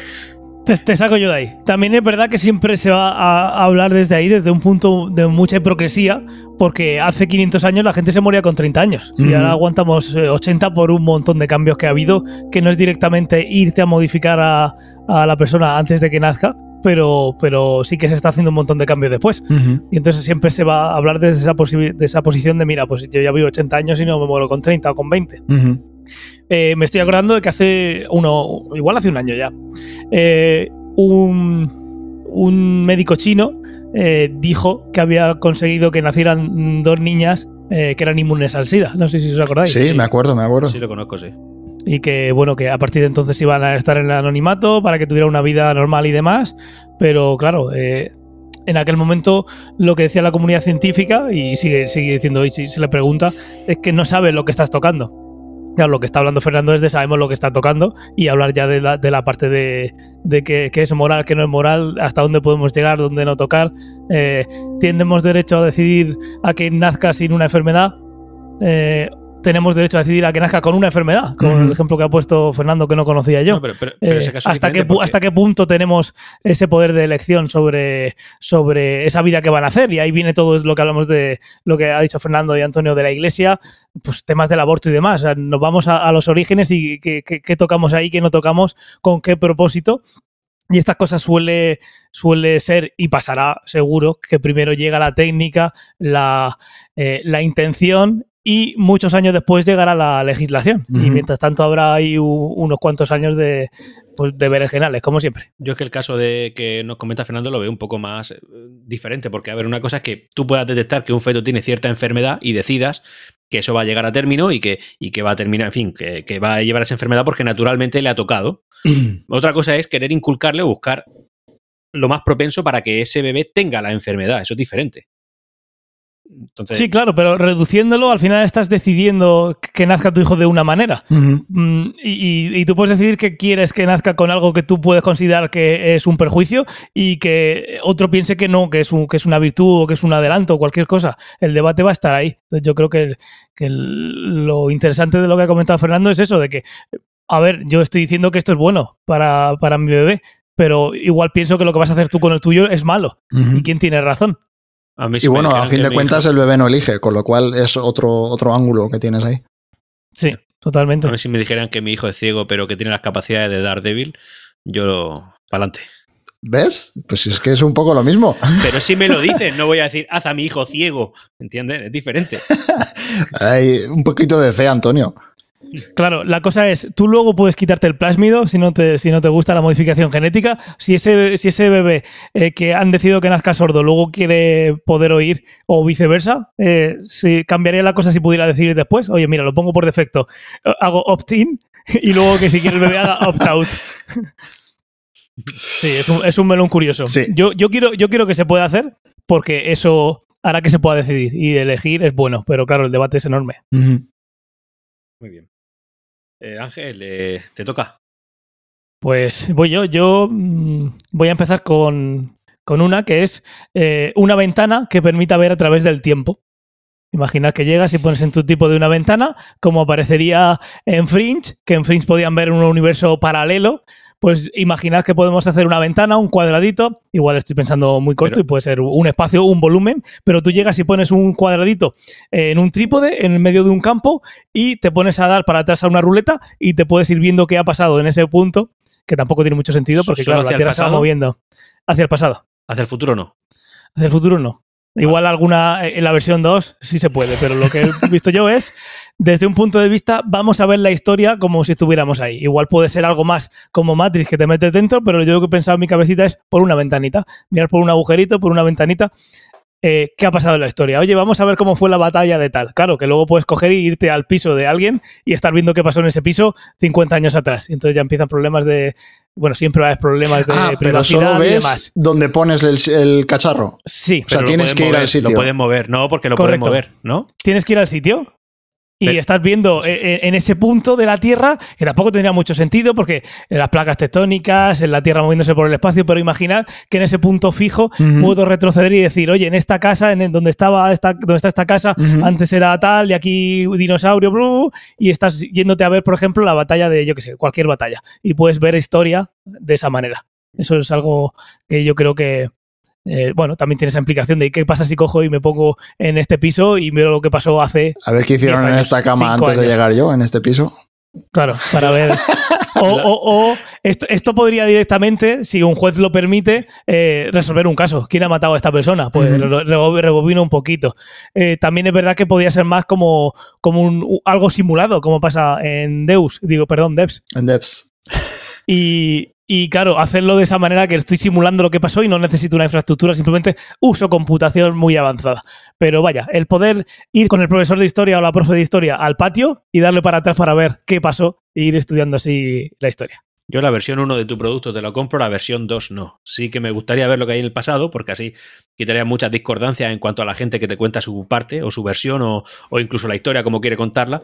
Speaker 2: Te, te saco yo de ahí. También es verdad que siempre se va a, a hablar desde ahí, desde un punto de mucha hipocresía, porque hace 500 años la gente se moría con 30 años y ahora aguantamos eh, 80 por un montón de cambios que ha habido, que no es directamente irte a modificar a, a la persona antes de que nazca, pero, pero sí que se está haciendo un montón de cambios después. Y entonces siempre se va a hablar desde esa, de esa posición de, mira, pues yo ya vivo 80 años y no me muero con 30 o con 20.
Speaker 3: Ujú.
Speaker 2: Eh, me estoy acordando de que hace uno, igual hace un año ya, eh, un, un médico chino eh, dijo que había conseguido que nacieran dos niñas eh, que eran inmunes al SIDA. No sé si os acordáis.
Speaker 3: Sí, me acuerdo, me acuerdo.
Speaker 4: Sí, lo conozco, sí.
Speaker 2: Y que, bueno, que a partir de entonces iban a estar en el anonimato para que tuvieran una vida normal y demás. Pero claro, eh, en aquel momento lo que decía la comunidad científica, y sigue, sigue diciendo hoy si se le pregunta, es que no sabe lo que estás tocando. Claro, lo que está hablando Fernando es de sabemos lo que está tocando y hablar ya de la, parte de, de que es moral, que no es moral, hasta dónde podemos llegar, dónde no tocar. Eh, ¿Tenemos derecho a decidir a que nazca sin una enfermedad? Eh, tenemos derecho a decidir a que nazca con una enfermedad, con
Speaker 3: Ujú.
Speaker 2: el ejemplo que ha puesto Fernando que no conocía yo.
Speaker 4: No, pero, pero- pero
Speaker 2: Eh,
Speaker 4: ese caso es
Speaker 2: hasta, qué,
Speaker 4: porque-
Speaker 2: ¿Hasta qué punto tenemos ese poder de elección sobre, sobre esa vida que van a hacer? Y ahí viene todo lo que hablamos de lo que ha dicho Fernando y Antonio de la Iglesia, pues temas del aborto y demás. O sea, nos vamos a, a los orígenes y qué, qué- qué tocamos ahí, qué no tocamos, con qué propósito. Y estas cosas suele, suele ser y pasará seguro que primero llega la técnica, la, eh, la intención y muchos años después llegará la legislación. Y mientras tanto habrá ahí unos cuantos años de, pues, de berenjenales, como siempre.
Speaker 4: Yo es que el caso de que nos comenta Fernando lo veo un poco más eh, diferente, porque a ver, una cosa es que tú puedas detectar que un feto tiene cierta enfermedad y decidas que eso va a llegar a término y que, y que va a terminar, en fin, que, que va a llevar esa enfermedad porque naturalmente le ha tocado. Otra cosa es querer inculcarle o buscar lo más propenso para que ese bebé tenga la enfermedad, eso es diferente. Entonces,
Speaker 2: Sí, claro, pero reduciéndolo, al final estás decidiendo que nazca tu hijo de una manera. Mm, y, y- y tú puedes decidir que quieres que nazca con algo que tú puedes considerar que es un perjuicio y que otro piense que no, que es, un, que es una virtud o que es un adelanto o cualquier cosa. El debate va a estar ahí. Entonces yo creo que, que el- lo interesante de lo que ha comentado Fernando es eso, de que, a ver, yo estoy diciendo que esto es bueno para, para mi bebé, pero igual pienso que lo que vas a hacer tú con el tuyo es malo. ¿Y quién tiene razón?
Speaker 4: A mí
Speaker 3: Y bueno, a fin de cuentas
Speaker 4: hijo-
Speaker 3: el bebé no elige, con lo cual es otro, otro ángulo que tienes ahí.
Speaker 2: Sí, totalmente.
Speaker 4: a mí si me dijeran que mi hijo es ciego pero que tiene las capacidades de Daredevil, yo para adelante.
Speaker 3: ¿Ves? Pues es que es un poco lo mismo.
Speaker 4: Pero si me lo dicen, no voy a decir, haz a mi hijo ciego, ¿entiendes? Es diferente.
Speaker 3: Hay un poquito de fe, Antonio.
Speaker 2: Claro, la cosa es, tú luego puedes quitarte el plásmido si no te, si no te gusta la modificación genética. Si ese, si ese bebé eh, que han decidido que nazca sordo luego quiere poder oír o viceversa, eh, si cambiaría la cosa si pudiera decidir después. Oye, mira, lo pongo por defecto. Hago opt-in y luego que si quiere el bebé haga opt-out. Sí, es un, es un melón curioso.
Speaker 3: Sí.
Speaker 2: Yo, yo, quiero, yo quiero que se pueda hacer porque eso hará que se pueda decidir y elegir es bueno, pero claro, el debate es enorme.
Speaker 4: Muy bien. Eh, Ángel, eh, te toca.
Speaker 2: Pues voy yo. Yo mm, voy a empezar con, con una que es eh, una ventana que permita ver a través del tiempo. Imaginad que llegas y pones en tu tipo de una ventana, como aparecería en Fringe, que en Fringe podían ver un universo paralelo. Pues imaginad que podemos hacer una ventana, un cuadradito, igual estoy pensando muy corto
Speaker 4: Pero-
Speaker 2: y puede ser un espacio, un volumen, pero tú llegas y pones un cuadradito en un trípode en el medio de un campo y te pones a dar para atrás a una ruleta y te puedes ir viendo qué ha pasado en ese punto, que tampoco tiene mucho sentido porque
Speaker 4: ¿Solo
Speaker 2: claro, la Tierra se va moviendo hacia el pasado.
Speaker 4: Hacia el futuro no.
Speaker 2: Hacia el futuro no. Igual alguna en la versión 2 sí se puede, pero lo que he visto yo es, desde un punto de vista, vamos a ver la historia como si estuviéramos ahí. Igual puede ser algo más como Matrix que te metes dentro, pero yo lo que he pensado en mi cabecita es por una ventanita. Mirar por un agujerito, por una ventanita. eh, ¿Qué ha pasado en la historia? Oye, vamos a ver cómo fue la batalla de tal. Claro, que luego puedes coger y irte al piso de alguien y estar viendo qué pasó en ese piso 50 años atrás. Y entonces ya empiezan problemas de. Bueno, siempre va a haber problemas de
Speaker 3: Ah, pero solo
Speaker 2: y
Speaker 3: ves
Speaker 2: demás.
Speaker 3: donde pones el, el cacharro.
Speaker 2: Sí,
Speaker 3: O sea, tienes
Speaker 4: pueden
Speaker 3: que ir
Speaker 4: mover,
Speaker 3: al sitio.
Speaker 4: Lo pueden mover, no, porque lo
Speaker 2: Correcto.
Speaker 4: pueden mover, ¿no?
Speaker 2: tienes que ir al sitio y
Speaker 4: Pero-
Speaker 2: estás viendo eh, eh, en ese punto de la Tierra, que tampoco tendría mucho sentido porque en las placas tectónicas, en la Tierra moviéndose por el espacio, pero imaginar que en ese punto fijo puedo retroceder y decir, oye, en esta casa, en donde estaba esta, donde está esta casa, antes era tal y aquí dinosaurio, blu, y estás yéndote a ver, por ejemplo, la batalla de, yo qué sé, cualquier batalla, y puedes ver historia de esa manera. Eso es algo que yo creo que, eh, bueno, también tiene esa implicación de qué pasa si cojo y me pongo en este piso y miro lo que pasó hace,
Speaker 3: A ver qué hicieron
Speaker 2: 10
Speaker 3: en esta cama antes de llegar yo, en este piso.
Speaker 2: claro, para ver. O, o- o esto, esto podría directamente, si un juez lo permite, eh, resolver un caso. ¿Quién ha matado a esta persona? Pues rebobino un poquito. Eh, también es verdad que podría ser más como, como un, algo simulado, como pasa en Deus, digo, perdón, Devs.
Speaker 3: En Depths.
Speaker 2: Y, y, claro, hacerlo de esa manera que estoy simulando lo que pasó y no necesito una infraestructura, simplemente uso computación muy avanzada. Pero vaya, el poder ir con el profesor de historia o la profe de historia al patio y darle para atrás para ver qué pasó e ir estudiando así la historia.
Speaker 4: Yo la versión 1 de tu producto te lo compro, la versión 2 no. Sí que me gustaría ver lo que hay en el pasado, porque así quitaría muchas discordancias en cuanto a la gente que te cuenta su parte o su versión o, o incluso la historia como quiere contarla.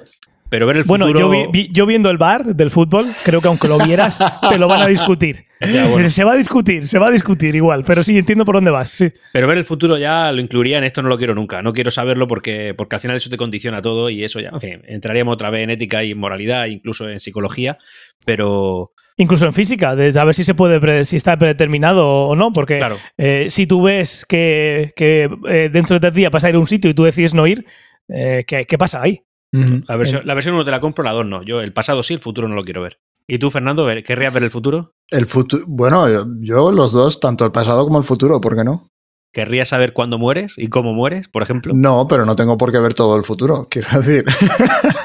Speaker 4: Pero ver el
Speaker 2: Bueno,
Speaker 4: futuro...
Speaker 2: yo, vi- vi- yo viendo el bar del fútbol, creo que aunque lo vieras, te lo van a discutir.
Speaker 4: Ya, bueno.
Speaker 2: se, se va a discutir, se va a discutir igual, pero sí, entiendo por dónde vas. Sí.
Speaker 4: Pero ver el futuro ya lo incluiría en esto, no lo quiero nunca. No quiero saberlo porque, porque al final eso te condiciona todo y eso ya, en fin, entraríamos otra vez en ética y en moralidad, incluso en psicología, pero
Speaker 2: Incluso en física, de saber si se puede si está predeterminado o no, porque
Speaker 4: claro,
Speaker 2: Eh, si tú ves que, que, eh, dentro de tres días vas a ir a un sitio y tú decides no ir, eh, ¿qué, qué pasa ahí?
Speaker 4: La versión, la versión 1 te la compro, la 2 no. Yo el pasado sí, el futuro no lo quiero ver. ¿Y tú, Fernando, ver- querrías ver el futuro?
Speaker 3: El futuro. Bueno, yo, yo los dos, tanto el pasado como el futuro, ¿por qué no?
Speaker 4: ¿Querrías saber cuándo mueres y cómo mueres, por ejemplo?
Speaker 3: No, pero no tengo por qué ver todo el futuro, quiero decir.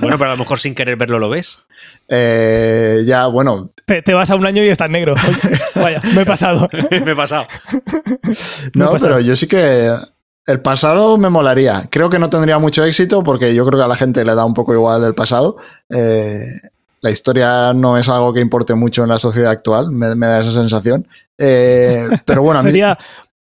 Speaker 4: Bueno, pero a lo mejor sin querer verlo lo ves.
Speaker 3: Eh, ya, bueno,
Speaker 2: Te, te vas a un año y estás negro. Oye, Vaya, me he pasado.
Speaker 4: Me he pasado.
Speaker 3: no, pero yo sí que el pasado me molaría. Creo que no tendría mucho éxito porque yo creo que a la gente le da un poco igual el pasado. Eh, la historia no es algo que importe mucho en la sociedad actual, me, me da esa sensación. Eh, pero bueno, a mí,
Speaker 2: Sería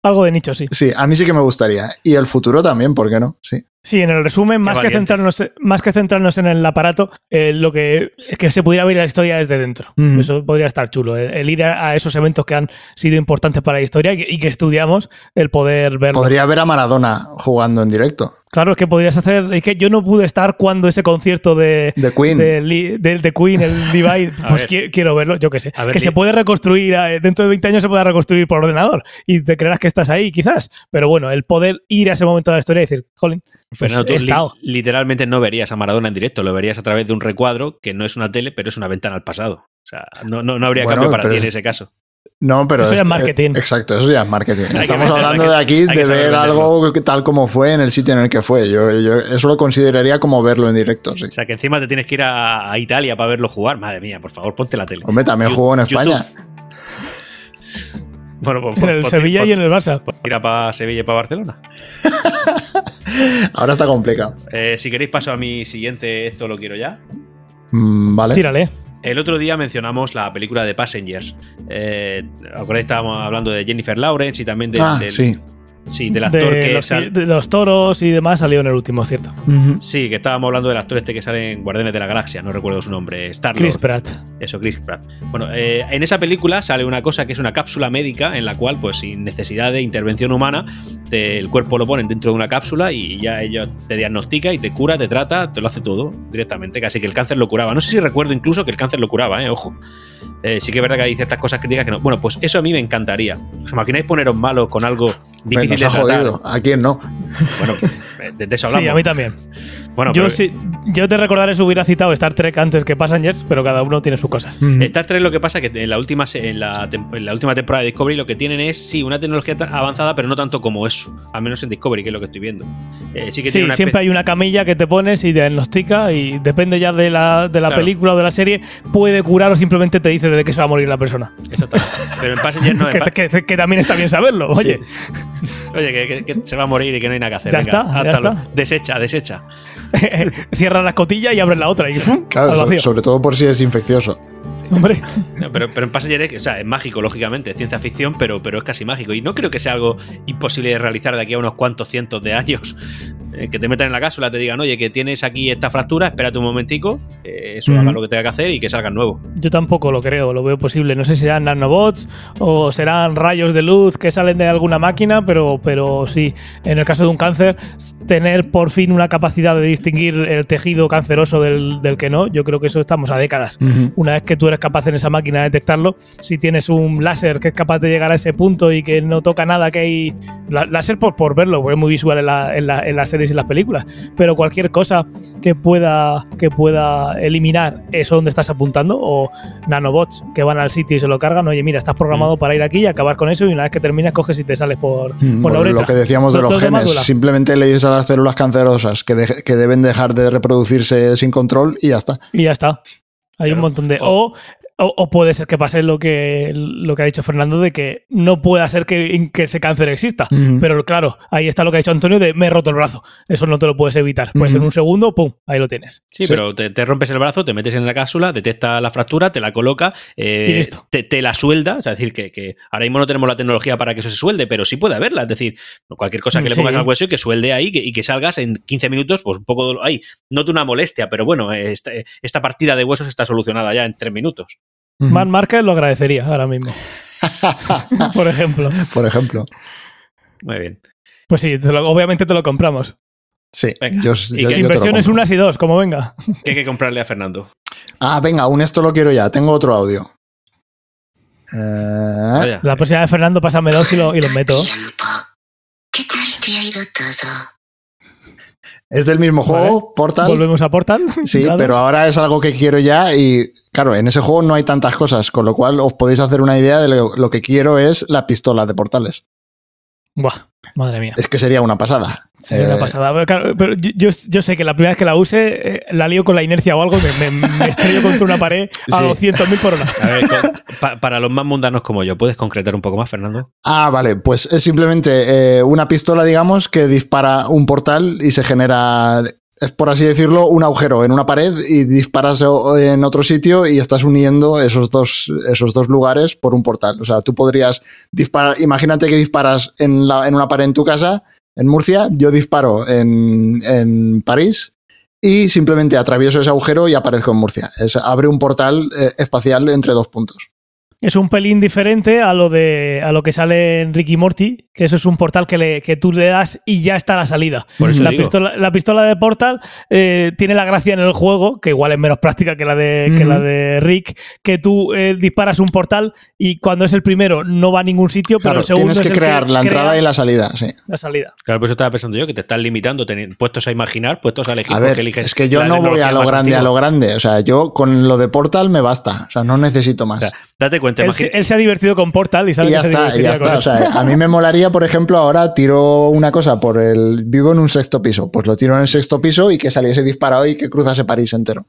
Speaker 2: algo de nicho, sí.
Speaker 3: sí, a mí sí que me gustaría. Y el futuro también, ¿por qué no? Sí.
Speaker 2: Sí, en el resumen, más que, centrarnos, más que centrarnos en el aparato, eh, lo que es que se pudiera ver la historia desde dentro. Eso podría estar chulo. El, el ir a, a esos eventos que han sido importantes para la historia y que, y que estudiamos, el poder verlo.
Speaker 3: Podría ver a Maradona jugando en directo.
Speaker 2: Claro, es que podrías hacer. Es que yo no pude estar cuando ese concierto de.
Speaker 3: De Queen.
Speaker 2: de, de Queen, el Divide, pues qui- quiero verlo, yo qué sé.
Speaker 4: Ver,
Speaker 2: que se puede reconstruir, eh, dentro de 20 años se puede reconstruir por ordenador y te creerás que estás ahí, quizás. Pero bueno, el poder ir a ese momento de la historia y decir, jolín, pues
Speaker 4: Fernando, tú
Speaker 2: he
Speaker 4: li-
Speaker 2: estado.
Speaker 4: literalmente no verías a Maradona en directo, lo verías a través de un recuadro que no es una tele, pero es una ventana al pasado. O sea, no, no, no habría
Speaker 3: Bueno,
Speaker 4: cambio para ti
Speaker 3: es-
Speaker 4: en ese caso.
Speaker 3: No, pero
Speaker 2: Eso ya es marketing.
Speaker 3: exacto, eso ya es marketing. Estamos hablando
Speaker 4: que-
Speaker 3: de aquí de ver
Speaker 4: venderlo.
Speaker 3: algo que- tal como fue en el sitio en el que fue. Yo, yo eso lo consideraría como verlo en directo. Sí.
Speaker 4: O sea, que encima te tienes que ir a, a Italia para verlo jugar. Madre mía, por favor, ponte la tele.
Speaker 3: Hombre, también jugó en
Speaker 4: YouTube.
Speaker 3: España.
Speaker 4: Bueno, pues,
Speaker 2: En el
Speaker 4: ponte-
Speaker 2: Sevilla y en el Barça.
Speaker 4: ir a para Sevilla y para Barcelona.
Speaker 3: Ahora está complicado.
Speaker 4: Eh, si queréis paso a mi siguiente, esto lo quiero ya.
Speaker 3: Mm, vale.
Speaker 2: Tírale.
Speaker 4: El otro día mencionamos la película de Passengers. Eh, ¿Acordáis? Estábamos hablando de Jennifer Lawrence y también del,
Speaker 3: ah,
Speaker 4: del-
Speaker 3: sí.
Speaker 4: Sí, del actor
Speaker 2: De
Speaker 4: que
Speaker 2: los,
Speaker 4: sal-
Speaker 2: de los toros y demás salió en el último, ¿cierto?
Speaker 4: Sí, que estábamos hablando del actor este que sale en Guardianes de la Galaxia, no recuerdo su nombre, Star
Speaker 2: Chris Pratt.
Speaker 4: Eso, Chris Pratt. Bueno, eh, en esa película sale una cosa que es una cápsula médica en la cual, pues sin necesidad de intervención humana, te- el cuerpo lo ponen dentro de una cápsula y ya ella te diagnostica y te cura, te trata, te lo hace todo directamente. Casi que el cáncer lo curaba. No sé si recuerdo incluso que el cáncer lo curaba, eh, ojo. Eh, sí que es verdad que hay ciertas cosas críticas que no. Bueno, pues eso a mí me encantaría. ¿Os imagináis poneros malos con algo difícil
Speaker 3: nos
Speaker 4: de
Speaker 3: ha
Speaker 4: tratar?
Speaker 3: jodido. ¿A quién no?
Speaker 4: Bueno, de, de eso hablamos.
Speaker 2: Sí, a mí también.
Speaker 4: Bueno,
Speaker 2: yo,
Speaker 4: pero-
Speaker 2: sí, yo te recordaré si hubiera citado Star Trek antes que Passengers, pero cada uno tiene sus cosas.
Speaker 3: Ujú.
Speaker 4: Star Trek lo que pasa es que en la última se- en la, en la última temporada de Discovery lo que tienen es sí una tecnología avanzada pero no tanto como eso al menos en Discovery que es lo que estoy viendo Eh, sí que
Speaker 2: Sí,
Speaker 4: tiene una
Speaker 2: siempre hay una camilla que te pones y diagnostica y depende ya de la, de la
Speaker 4: Claro.
Speaker 2: película o de la serie, puede curar o simplemente te dice de qué se va a morir la persona.
Speaker 4: Exactamente. pero en Passenger no en
Speaker 2: que, que- que también está bien saberlo, oye.
Speaker 4: oye que, que- que se va a morir y que no hay nada que hacer
Speaker 2: Ya
Speaker 4: venga,
Speaker 2: está, ya está.
Speaker 4: desecha desecha
Speaker 2: Cierras la escotilla y abres la otra y ¡fum!
Speaker 3: Claro, sobre todo por si es infeccioso.
Speaker 2: Hombre,
Speaker 4: No, pero, pero en Passenger es, o sea, es mágico, lógicamente, es ciencia ficción, pero, pero es casi mágico. Y no creo que sea algo imposible de realizar de aquí a unos cuantos cientos de años. Eh, que te metan en la cápsula, te digan, oye, que tienes aquí esta fractura, espérate un momentico, eh, eso
Speaker 3: Ujú.
Speaker 4: haga lo que tenga que hacer y que salgan nuevo.
Speaker 2: yo tampoco lo creo, lo veo posible. No sé si serán nanobots o serán rayos de luz que salen de alguna máquina, pero, pero sí, en el caso de un cáncer, tener por fin una capacidad de distinguir el tejido canceroso del, del que no, yo creo que eso estamos a décadas. Una vez que tú eres capaz en esa máquina de detectarlo, si tienes un láser que es capaz de llegar a ese punto y que no toca nada que hay. la- Láser por, por verlo, porque es muy visual en, la- en la- en las series y las películas. Pero cualquier cosa que pueda, que pueda eliminar eso donde estás apuntando, o nanobots que van al sitio y se lo cargan, oye, mira, estás programado para ir aquí y acabar con eso, y una vez que terminas, coges y te sales por,
Speaker 3: Mm,
Speaker 2: por
Speaker 3: lo que decíamos de
Speaker 2: Lo-
Speaker 3: los
Speaker 2: demás
Speaker 3: genes, simplemente le dices a las células cancerosas que, deben dejar de reproducirse sin control y ya está.
Speaker 2: Y ya está. Hay un montón de.
Speaker 4: O-
Speaker 2: O, puede ser que pase lo que, lo que ha dicho Fernando, de que no pueda ser que, que ese cáncer exista. Pero claro, ahí está lo que ha dicho Antonio de me he roto el brazo. Eso no te lo puedes evitar. Pues en un segundo, ¡pum! Ahí lo tienes.
Speaker 4: Sí,
Speaker 3: Sí.
Speaker 4: pero te, te rompes el brazo, te metes en la cápsula, detecta la fractura, te la coloca, eh,
Speaker 2: Y listo.
Speaker 4: Te, te la suelda. Es decir, que, que ahora mismo no tenemos la tecnología para que eso se suelde, pero sí puede haberla. Es decir, cualquier cosa que le pongas al hueso y que suelde ahí que- y que salgas en 15 minutos, pues un poco. Ahí, noto una molestia, pero bueno, eh, esta, esta partida de huesos está solucionada ya en 3 minutos.
Speaker 2: Marc Márquez lo agradecería ahora mismo. Por ejemplo.
Speaker 3: Por ejemplo.
Speaker 4: Muy bien.
Speaker 2: Pues sí, te lo- obviamente te lo compramos.
Speaker 3: Sí,
Speaker 4: Venga.
Speaker 3: yo,
Speaker 4: ¿Y
Speaker 3: yo-
Speaker 4: qué
Speaker 3: yo te lo
Speaker 2: Inversiones unas y dos, como venga.
Speaker 4: ¿Qué hay que comprarle a Fernando?
Speaker 3: Ah, venga, aún esto lo quiero ya. Tengo otro audio. Eh.
Speaker 2: La próxima vez, Fernando, pásame dos y, lo- y los meto.
Speaker 5: ¿Qué tal te ha ido todo?
Speaker 3: Es del mismo juego, Portal.
Speaker 2: Volvemos a Portal.
Speaker 3: Sí,
Speaker 2: Claro.
Speaker 3: pero ahora es algo que quiero ya y claro, en ese juego no hay tantas cosas, con lo cual os podéis hacer una idea de lo, lo que quiero es la pistola de portales.
Speaker 2: Buah, madre mía.
Speaker 3: Es que sería una pasada.
Speaker 2: Sería una
Speaker 3: Eh,
Speaker 2: pasada. Pero, claro, pero yo, yo- yo sé que la primera vez que la use, eh, la lío con la inercia o algo, me, me- me estrello contra una pared a
Speaker 3: Sí.
Speaker 2: 200.000 por hora.
Speaker 4: A ver, con- pa- para los más mundanos como yo, ¿puedes concretar un poco más, Fernando?
Speaker 3: Ah, vale, pues es simplemente eh, una pistola, digamos, que dispara un portal y se genera, es por así decirlo, un agujero en una pared y disparas en otro sitio y estás uniendo esos dos, esos dos lugares por un portal. O sea, tú podrías disparar, imagínate que disparas en, la, en una pared en tu casa, en Murcia, yo disparo en, en París y simplemente atravieso ese agujero y aparezco en Murcia. Es, abre un portal eh, espacial entre dos puntos.
Speaker 2: Es un pelín diferente a lo de a lo que sale en Ricky Morty, que eso es un portal que, le, que tú le das y ya está la salida.
Speaker 4: Por eso
Speaker 2: la,
Speaker 4: digo.
Speaker 2: pistola, la pistola de Portal eh, tiene la gracia en el juego, que igual es menos práctica que la de, que la de Rick, que tú eh, disparas un portal y cuando es el primero no va a ningún sitio, pero el segundo
Speaker 3: tienes
Speaker 2: es
Speaker 3: que
Speaker 2: el
Speaker 3: crear la
Speaker 2: crea
Speaker 3: entrada y la salida, sí.
Speaker 2: la salida.
Speaker 4: Claro, por eso estaba pensando yo que te estás limitando, puestos a imaginar, puestos a elegir.
Speaker 3: A ver,
Speaker 4: eliges
Speaker 3: es que yo no voy a lo grande, a lo grande. O sea, yo con lo de Portal me basta. O sea, no necesito más.
Speaker 4: O sea, Date cuenta,
Speaker 2: Él, se- él se ha divertido con Portal y sabe
Speaker 3: y ya
Speaker 2: que se
Speaker 3: está, ya
Speaker 2: con
Speaker 3: está. O sea, a mí me molaría, por ejemplo, ahora tiro una cosa por el. Vivo en un sexto piso. Pues lo tiro en el sexto piso y que saliese disparado y que cruzase París entero.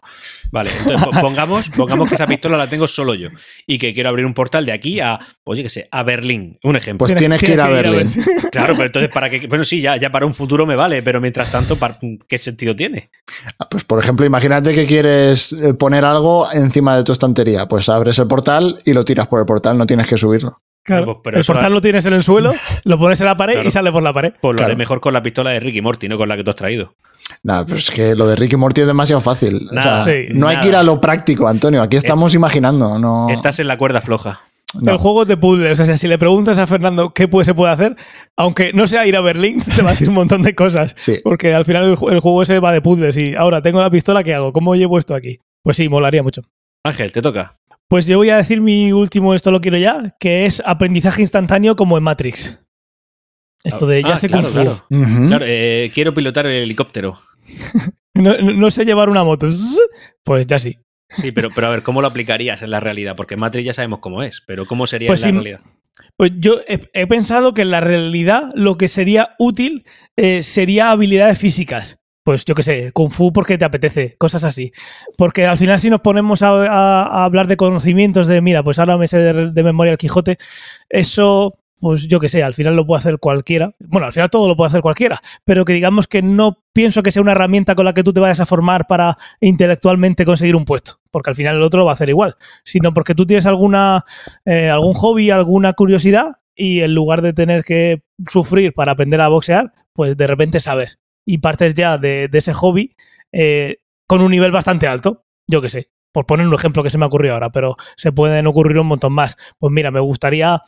Speaker 4: Vale, entonces po- pongamos, pongamos que esa pistola la tengo solo yo y que quiero abrir un portal de aquí a, pues yo qué sé, a Berlín, un ejemplo.
Speaker 3: Pues tienes, que ir a Berlín.
Speaker 4: claro, pero entonces para que, bueno, sí, ya, ya para un futuro me vale, pero mientras tanto, para- ¿qué sentido tiene?
Speaker 3: Ah, Pues, por ejemplo, imagínate que quieres eh, poner algo encima de tu estantería. Pues abres el portal y lo tiras por el portal, no tienes que subirlo.
Speaker 2: Claro,
Speaker 4: Pues, pero
Speaker 2: el portal
Speaker 4: va-
Speaker 2: lo tienes en el suelo, lo pones en la pared
Speaker 4: Claro.
Speaker 2: y sale por la pared.
Speaker 4: Pues lo
Speaker 3: Claro.
Speaker 4: haré mejor con la pistola de Ricky Morty, no con la que tú has traído.
Speaker 3: Nada, pero es que lo de Ricky Morty es demasiado fácil. O
Speaker 4: Nada,
Speaker 3: sea,
Speaker 2: sí,
Speaker 3: no hay que ir a lo práctico, Antonio. Aquí estamos imaginando. No,
Speaker 4: Estás en la cuerda floja.
Speaker 3: no.
Speaker 2: El juego es de puzzles. O sea, si le preguntas a Fernando qué puede, se puede hacer, aunque no sea ir a Berlín, te va a decir un montón de cosas.
Speaker 3: Sí.
Speaker 2: Porque al final el juego ese va de puzzles. Y ahora tengo la pistola, ¿qué hago? ¿Cómo llevo esto aquí? Pues sí, molaría mucho.
Speaker 4: Ángel, te toca.
Speaker 2: Pues yo voy a decir mi último, esto lo quiero ya, que es aprendizaje instantáneo como en Matrix. Esto de ya
Speaker 4: Ah,
Speaker 2: sé
Speaker 4: claro, claro. Eh, quiero pilotar el helicóptero.
Speaker 2: no, sé llevar una moto. Pues ya sí.
Speaker 4: Sí, pero, pero a ver, ¿cómo lo aplicarías en la realidad? Porque Matrix ya sabemos cómo es, pero ¿cómo sería
Speaker 2: Pues
Speaker 4: en la realidad?
Speaker 2: Pues yo he, he pensado que en la realidad lo que sería útil eh, sería habilidades físicas. Pues yo qué sé, kung fu porque te apetece, cosas así. Porque al final si nos ponemos a, hablar de conocimientos de, mira, pues ahora me sé de, de memoria el Quijote, eso, pues yo qué sé, al final lo puede hacer cualquiera. Bueno, al final todo lo puede hacer cualquiera, pero que digamos que no pienso que sea una herramienta con la que tú te vayas a formar para intelectualmente conseguir un puesto, porque al final el otro lo va a hacer igual, sino porque tú tienes alguna eh, algún hobby, alguna curiosidad y en lugar de tener que sufrir para aprender a boxear, pues de repente sabes y partes ya de, ese hobby eh, con un nivel bastante alto, yo qué sé, por poner un ejemplo que se me ha ocurrido ahora, pero se pueden ocurrir un montón más. Pues mira, me gustaría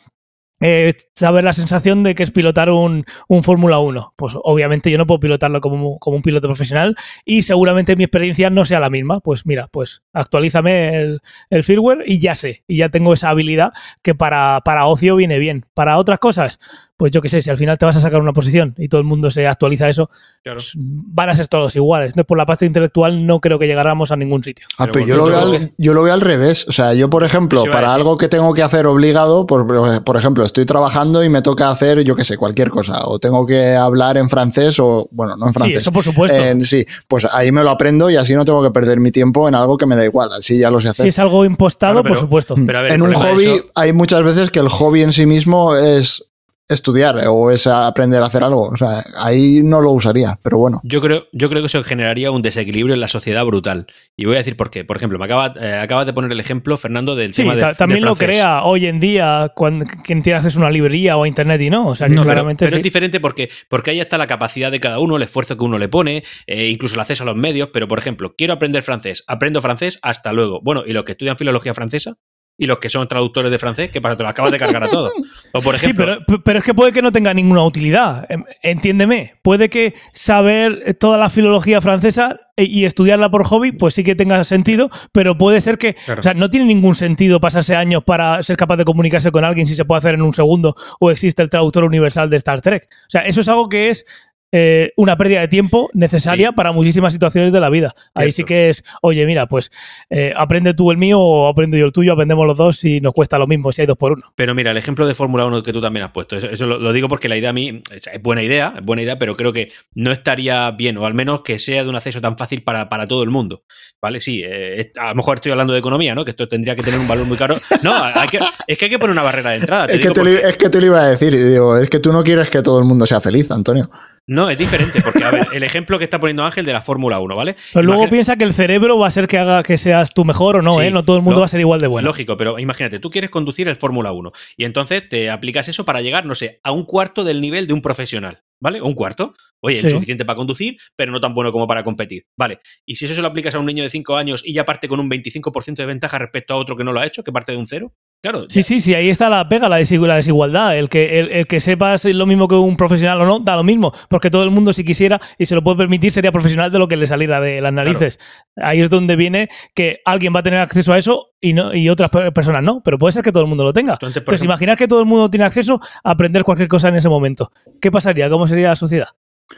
Speaker 2: eh, saber la sensación de que es pilotar un, un Fórmula 1. Pues obviamente yo no puedo pilotarlo como, como un piloto profesional y seguramente mi experiencia no sea la misma. Pues mira, pues actualízame el, el firmware y ya sé, y ya tengo esa habilidad que para, para ocio viene bien. Para otras cosas, pues yo qué sé, si al final te vas a sacar una posición y todo el mundo se actualiza eso,
Speaker 4: Claro.
Speaker 2: pues van a ser todos iguales. Entonces, por la parte intelectual no creo que llegáramos a ningún sitio.
Speaker 3: Ah,
Speaker 4: Pero
Speaker 3: pero yo lo, veo al, yo lo veo al revés. O sea, yo, por ejemplo,
Speaker 4: a
Speaker 3: para algo que tengo que hacer obligado, por, por ejemplo, estoy trabajando y me toca hacer, yo qué sé, cualquier cosa. O tengo que hablar en francés o, bueno, no en
Speaker 2: Sí,
Speaker 3: francés.
Speaker 2: eso por supuesto.
Speaker 3: En- sí, pues ahí me lo aprendo y así no tengo que perder mi tiempo en algo que me da igual. Así ya lo sé hacer.
Speaker 2: si es algo impostado,
Speaker 4: Claro, pero-
Speaker 2: por supuesto.
Speaker 4: Pero a ver,
Speaker 3: en un hobby
Speaker 4: eso-
Speaker 3: hay muchas veces que el hobby en sí mismo es estudiar o es aprender a hacer algo. O sea, ahí no lo usaría, pero bueno.
Speaker 4: Yo creo, yo creo que eso generaría un desequilibrio en la sociedad brutal. Y voy a decir por qué. Por ejemplo, me acaba, eh, acabas de poner el ejemplo, Fernando, del
Speaker 2: Sí,
Speaker 4: tema de,
Speaker 2: ta- también lo crea hoy en día cuando quien tiene acceso a una librería o a internet y no. O sea, que
Speaker 4: No, pero,
Speaker 2: claramente
Speaker 4: pero
Speaker 2: sí.
Speaker 4: es diferente porque, porque ahí está la capacidad de cada uno, el esfuerzo que uno le pone, eh, incluso el acceso a los medios. Pero, por ejemplo, quiero aprender francés, aprendo francés, hasta luego. Bueno, y los que estudian filología francesa y los que son traductores de francés, ¿qué pasa? Te lo acabas de cargar a todos. O, por
Speaker 2: Sí,
Speaker 4: ejemplo,
Speaker 2: pero, pero es que puede que no tenga ninguna utilidad. Em, Entiéndeme. Puede que saber toda la filología francesa e- y estudiarla por hobby, pues sí que tenga sentido, pero puede ser que.
Speaker 4: Claro.
Speaker 2: O sea, no tiene ningún sentido pasarse años para ser capaz de comunicarse con alguien si se puede hacer en un segundo o existe el traductor universal de Star Trek. O sea, eso es algo que es. Eh, una pérdida de tiempo necesaria
Speaker 4: Sí.
Speaker 2: para muchísimas situaciones de la vida. Ahí sí que es, oye, mira, pues eh, aprende tú el mío o aprendo yo el tuyo, aprendemos los dos y nos cuesta lo mismo si hay dos por uno.
Speaker 4: Pero mira, el ejemplo de Fórmula 1 que tú también has puesto, eso, eso lo, lo digo porque la idea a mí es es buena idea, es buena idea, pero creo que no estaría bien, o al menos que sea de un acceso tan fácil para, para todo el mundo. ¿Vale? Sí, eh, a lo mejor estoy hablando de economía, ¿no? Que esto tendría que tener un valor muy caro. No, hay que- es que hay que poner una barrera de entrada. te
Speaker 3: Es que, te
Speaker 4: porque-
Speaker 3: es que te lo iba a decir. digo, es que tú no quieres que todo el mundo sea feliz, Antonio.
Speaker 4: No, es diferente, porque a ver, el ejemplo que está poniendo Ángel de la Fórmula 1, ¿vale?
Speaker 2: Pero luego piensa que el cerebro va a ser que haga que seas tú mejor o no,
Speaker 4: Sí,
Speaker 2: ¿eh? No todo el mundo
Speaker 4: lo-
Speaker 2: va a ser igual de bueno.
Speaker 4: Lógico, pero imagínate, tú quieres conducir el Fórmula 1 y entonces te aplicas eso para llegar, no sé, a un cuarto del nivel de un profesional, ¿vale? Un cuarto. Oye,
Speaker 2: Sí.
Speaker 4: es suficiente para conducir, pero no tan bueno como para competir, ¿vale? Y si eso se lo aplicas a un niño de 5 años y ya parte con un 25% de ventaja respecto a otro que no lo ha hecho, que parte de un cero, claro.
Speaker 2: Sí,
Speaker 4: ya-
Speaker 2: sí, sí, ahí está la pega, la, desigu- la desigualdad. El que, el, el que sepas lo mismo que un profesional o no, da lo mismo. Porque todo el mundo, si quisiera y se lo puede permitir, sería profesional de lo que le saliera de las narices. Ahí es donde viene que alguien va a tener acceso a eso y, no, y otras pe- personas no. Pero puede ser que todo el mundo lo tenga. Entonces, imaginar que todo el mundo tiene acceso a aprender cualquier cosa en ese momento. ¿Qué pasaría? ¿Cómo sería la sociedad?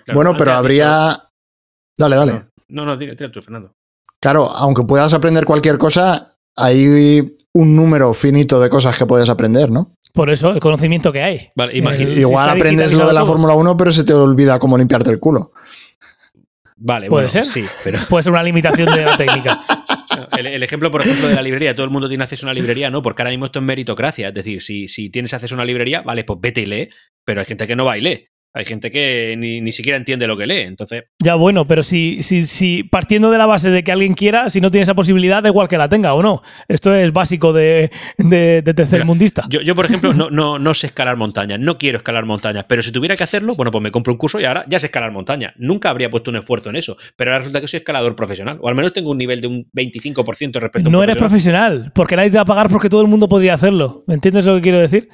Speaker 4: claro,
Speaker 3: bueno, pero habría... Dale, dale.
Speaker 4: dicho- No, no, tira, tira tú, Fernando.
Speaker 3: Claro, aunque puedas aprender cualquier cosa, hay un número finito de cosas que puedes aprender, ¿no?
Speaker 2: Por eso, el conocimiento que hay.
Speaker 4: Vale,
Speaker 2: Eh,
Speaker 3: Igual aprendes lo de la. Fórmula 1, pero se te olvida cómo limpiarte el culo.
Speaker 4: Vale,
Speaker 2: ¿Puede
Speaker 4: bueno,
Speaker 2: ser?
Speaker 4: sí, pero
Speaker 2: Puede ser una limitación de la técnica.
Speaker 4: el, el ejemplo, por ejemplo, de la librería, todo el mundo tiene acceso a una librería, ¿no? Porque ahora mismo esto es meritocracia, es decir, si, si tienes acceso a una librería, vale, pues vete y lee, pero hay gente que no va y lee. Hay gente que ni, ni siquiera entiende lo que lee, entonces...
Speaker 2: Ya bueno, pero si, si, si partiendo de la base de que alguien quiera, si no tiene esa posibilidad, da igual que la tenga o no. Esto es básico de, de, de tercermundista.
Speaker 4: Yo, yo, por ejemplo, no, no, no sé escalar montañas, no quiero escalar montañas, pero si tuviera que hacerlo, bueno, pues me compro un curso y ahora ya sé escalar montañas. Nunca habría puesto un esfuerzo en eso, pero ahora resulta que soy escalador profesional, o al menos tengo un nivel de un 25% respecto a un
Speaker 2: no eres profesional, porque nadie te va a pagar porque todo el mundo podría hacerlo. ¿Me entiendes lo que quiero decir?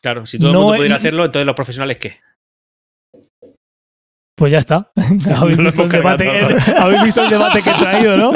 Speaker 4: Claro, si todo el mundo
Speaker 2: es-
Speaker 4: pudiera hacerlo, entonces los profesionales, ¿qué?
Speaker 2: Pues ya está. ¿Habéis,
Speaker 4: No
Speaker 2: visto el debate,
Speaker 4: cargado.
Speaker 2: el- habéis visto el debate que he traído, ¿no?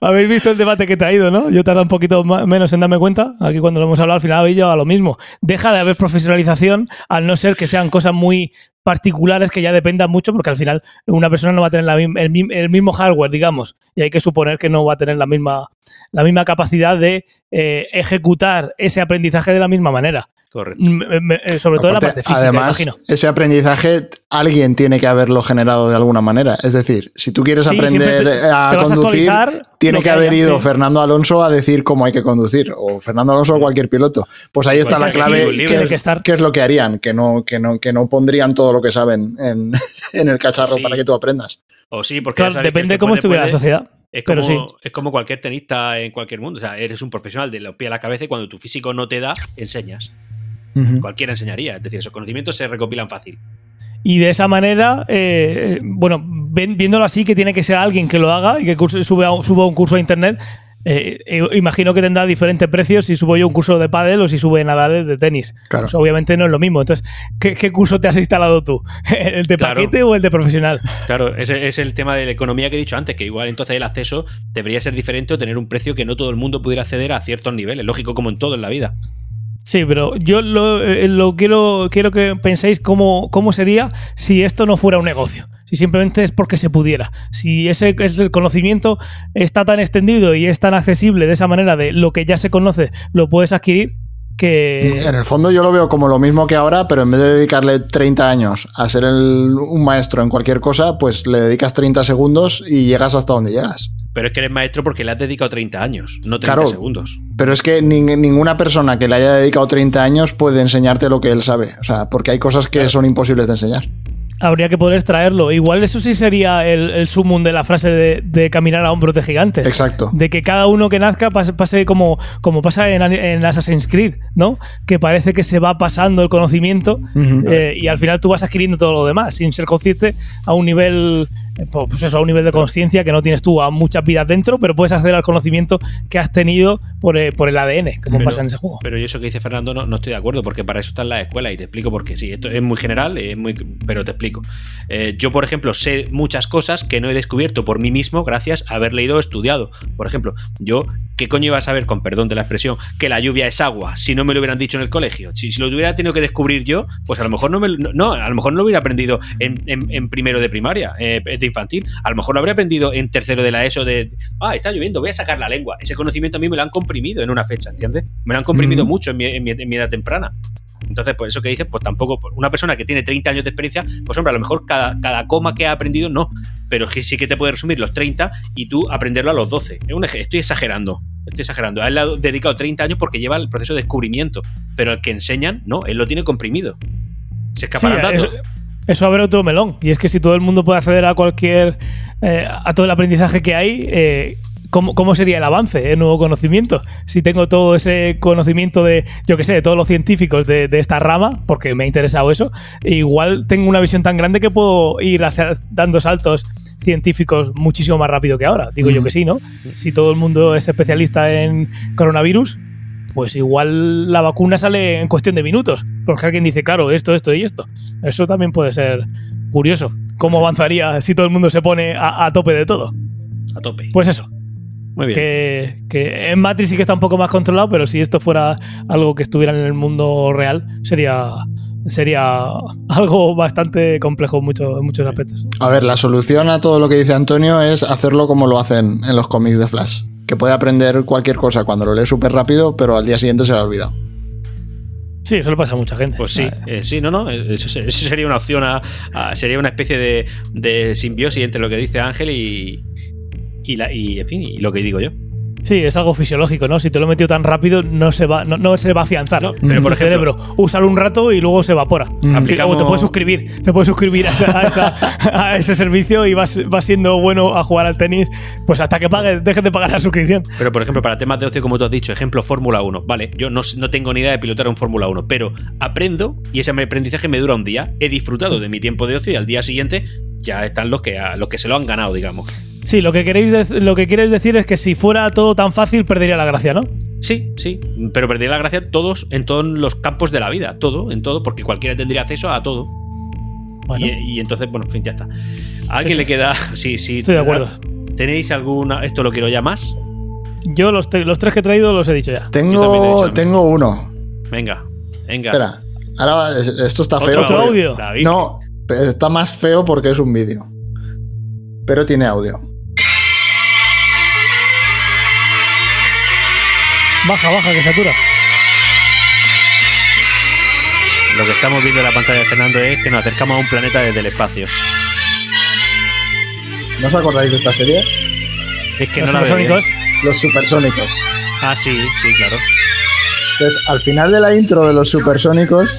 Speaker 2: Habéis visto el debate que he traído, ¿no? Yo tardo un poquito menos en darme cuenta. Aquí cuando lo hemos hablado al final habéis llevado a lo mismo. Deja de haber profesionalización al no ser que sean cosas muy particulares que ya dependan mucho, porque al final una persona no va a tener la el, el mismo hardware, digamos, y hay que suponer que no va a tener la misma, la misma capacidad de eh, ejecutar ese aprendizaje de la misma manera.
Speaker 4: Correcto.
Speaker 2: M- eh, sobre todo en la
Speaker 3: Aparte,
Speaker 2: parte física,
Speaker 3: además,
Speaker 2: imagino.
Speaker 3: ese aprendizaje alguien tiene que haberlo generado de alguna manera. Es decir, si tú quieres
Speaker 2: Sí,
Speaker 3: aprender
Speaker 2: te-
Speaker 3: a
Speaker 2: te vas a
Speaker 3: conducir, tiene que
Speaker 2: que
Speaker 3: haber
Speaker 2: haya,
Speaker 3: ido
Speaker 2: sí.
Speaker 3: Fernando Alonso a decir cómo hay que conducir, o Fernando Alonso o cualquier piloto. Pues ahí está
Speaker 4: Pues
Speaker 3: la
Speaker 4: es que
Speaker 3: clave, que,
Speaker 2: que estar.
Speaker 3: que es lo que harían, que no, que no, que no pondrían todo lo que saben en, en el cacharro
Speaker 4: Sí.
Speaker 3: para que tú aprendas.
Speaker 4: O sí, porque
Speaker 2: Claro,
Speaker 4: sabes
Speaker 2: depende
Speaker 4: que
Speaker 2: cómo
Speaker 4: puede,
Speaker 2: estuviera la
Speaker 4: puede.
Speaker 2: sociedad.
Speaker 4: Es
Speaker 2: Pero
Speaker 4: como,
Speaker 2: sí.
Speaker 4: es como cualquier tenista en cualquier mundo. O sea, eres un profesional de los pies a la cabeza y cuando tu físico no te da, enseñas. Cualquiera enseñaría. Es decir, esos conocimientos se recopilan fácil.
Speaker 2: Y de esa manera, eh, bueno, viéndolo así, que tiene que ser alguien que lo haga y que curse- sube a suba un curso a internet. Eh, eh, imagino que tendrá diferentes precios si subo yo un curso de pádel o si sube Nadal de tenis.
Speaker 3: Claro.
Speaker 2: Pues obviamente no es lo mismo. Entonces, ¿qué, qué curso te has instalado tú? ¿El de
Speaker 4: Claro.
Speaker 2: paquete o el de profesional?
Speaker 4: Claro, ese es el tema de la economía que he dicho antes, que igual entonces el acceso debería ser diferente o tener un precio que no todo el mundo pudiera acceder a ciertos niveles. Lógico, como en todo en la vida.
Speaker 2: Sí, pero yo lo, eh, lo quiero, quiero que penséis cómo, cómo sería si esto no fuera un negocio. Si simplemente es porque se pudiera. Si ese, ese conocimiento está tan extendido y es tan accesible de esa manera de lo que ya se conoce, lo puedes adquirir, que...
Speaker 3: En el fondo yo lo veo como lo mismo que ahora, pero en vez de dedicarle 30 años a ser el- un maestro en cualquier cosa, pues le dedicas 30 segundos y llegas hasta donde llegas.
Speaker 4: Pero es que eres maestro porque le has dedicado 30 años, no 30
Speaker 3: Claro.
Speaker 4: segundos.
Speaker 3: Pero es que nin- ninguna persona que le haya dedicado 30 años puede enseñarte lo que él sabe. O sea, porque hay cosas que son imposibles de enseñar.
Speaker 2: Habría que poder extraerlo. Igual eso sí sería el, el sumum de la frase de, de caminar a hombros de gigantes.
Speaker 3: Exacto.
Speaker 2: De que cada uno que nazca pase, pase como, como pasa en, en Assassin's Creed, ¿no? Que parece que se va pasando el conocimiento eh, y al final tú vas adquiriendo todo lo demás sin ser consciente a un nivel pues eso, a un nivel de conciencia que no tienes tú a muchas vidas dentro, pero puedes acceder al conocimiento que has tenido por, eh, por el ADN, como
Speaker 4: Pero-
Speaker 2: pasa en ese juego.
Speaker 4: Pero yo eso que dice Fernando no, no estoy de acuerdo, porque para eso está en la escuela y te explico por qué. Sí, esto es muy general, es muy, pero te explico. Eh, yo, por ejemplo, sé muchas cosas que no he descubierto por mí mismo gracias a haber leído o estudiado. Por ejemplo, yo, ¿qué coño iba a saber, con perdón de la expresión, que la lluvia es agua si no me lo hubieran dicho en el colegio? Si, si lo hubiera tenido que descubrir yo, pues a lo mejor no me no, no, a lo mejor no lo hubiera aprendido en, en- en primero de primaria, eh, infantil. A lo mejor lo habría aprendido en tercero de la ESO de, ah, está lloviendo, voy a sacar la lengua. Ese conocimiento a mí me lo han comprimido en una fecha, ¿entiendes? Me lo han comprimido mucho en mi, en mi- en mi edad temprana. Entonces, por eso que dices, pues tampoco, pues, una persona que tiene 30 años de experiencia, pues hombre, a lo mejor cada, cada coma que ha aprendido no, pero que sí que te puede resumir los 30 y tú aprenderlo a los 12. Es un ej- estoy exagerando, estoy exagerando. A él le ha dedicado 30 años porque lleva el proceso de descubrimiento, pero el que enseñan, no, él lo tiene comprimido. Se escaparán
Speaker 2: Sí. Eso, abre otro melón. Y es que si todo el mundo puede acceder a cualquier. eh, a todo el aprendizaje que hay, eh, ¿cómo, cómo sería el avance, el nuevo conocimiento? Si tengo todo ese conocimiento de, yo qué sé, de todos los científicos de, de esta rama, porque me ha interesado eso, igual tengo una visión tan grande que puedo ir hacia- dando saltos científicos muchísimo más rápido que ahora. Digo yo que sí, ¿no? Si todo el mundo es especialista en coronavirus, pues igual la vacuna sale en cuestión de minutos. Porque alguien dice, claro, esto, esto y esto. Eso también puede ser curioso. ¿Cómo avanzaría si todo el mundo se pone a, a tope de todo?
Speaker 4: A tope.
Speaker 2: Pues eso,
Speaker 4: Muy bien.
Speaker 2: que, que en Matrix sí que está un poco más controlado, pero si esto fuera algo que estuviera en el mundo real, sería, sería algo bastante complejo en muchos, en muchos aspectos.
Speaker 3: A ver, la solución a todo lo que dice Antonio es hacerlo como lo hacen en los cómics de Flash. Que puede aprender cualquier cosa cuando lo lee súper rápido, pero al día siguiente se lo ha olvidado.
Speaker 2: Sí, eso le pasa a mucha gente.
Speaker 4: Pues sí,
Speaker 2: Ah,
Speaker 4: eh, sí, no, no, eso, eso sería una opción, a, a- sería una especie de, de simbiosis entre lo que dice Ángel y, y, la, y, en fin, y lo que digo yo.
Speaker 2: Sí, es algo fisiológico, ¿no? Si te lo he metido tan rápido, no se va, no, no se va a afianzar.
Speaker 4: No, pero por ejemplo-
Speaker 2: cerebro. Úsalo un rato y luego se evapora.
Speaker 4: Aplicamos-
Speaker 2: O te puedes suscribir. Te puedes suscribir a, esa- a esa- a ese servicio y vas, vas siendo bueno a jugar al tenis, pues hasta que pagues, dejes de pagar la suscripción.
Speaker 4: Pero, por ejemplo, para temas de ocio, como tú has dicho, ejemplo Fórmula 1, vale, yo no, no tengo ni idea de pilotar un Fórmula 1, pero aprendo y ese aprendizaje me dura un día. He disfrutado de mi tiempo de ocio y al día siguiente ya están los que, a- los que se lo han ganado, digamos.
Speaker 2: Sí, lo que queréis lo que quieres decir es que si fuera todo tan fácil perdería la gracia, ¿no?
Speaker 4: Sí, sí, pero perdería la gracia todos en todos los campos de la vida, todo, en todo, porque cualquiera tendría acceso a todo.
Speaker 2: Bueno,
Speaker 4: Y, y entonces, bueno, en fin, ya está. ¿A alguien le queda? Sí, sí.
Speaker 2: estoy de acuerdo.
Speaker 4: ¿Tenéis alguna? Esto lo quiero ya más.
Speaker 2: Yo los, los tres que he traído los he dicho ya.
Speaker 4: Dicho
Speaker 3: Tengo, tengo uno.
Speaker 4: Venga, venga.
Speaker 3: Espera. Ahora, esto está
Speaker 4: Otro
Speaker 3: feo.
Speaker 2: Otro
Speaker 3: porque-
Speaker 2: audio.
Speaker 4: David.
Speaker 3: No, Está más feo porque es un vídeo. Pero tiene audio.
Speaker 2: Baja, baja, que satura.
Speaker 4: Lo que estamos viendo en la pantalla de Fernando es que nos acercamos a un planeta desde el espacio.
Speaker 3: ¿No os acordáis de esta serie?
Speaker 4: Es que
Speaker 2: Los
Speaker 4: no la veo.
Speaker 3: Los supersónicos.
Speaker 4: Ah, sí, sí, claro.
Speaker 3: Entonces, al final de la intro de los supersónicos.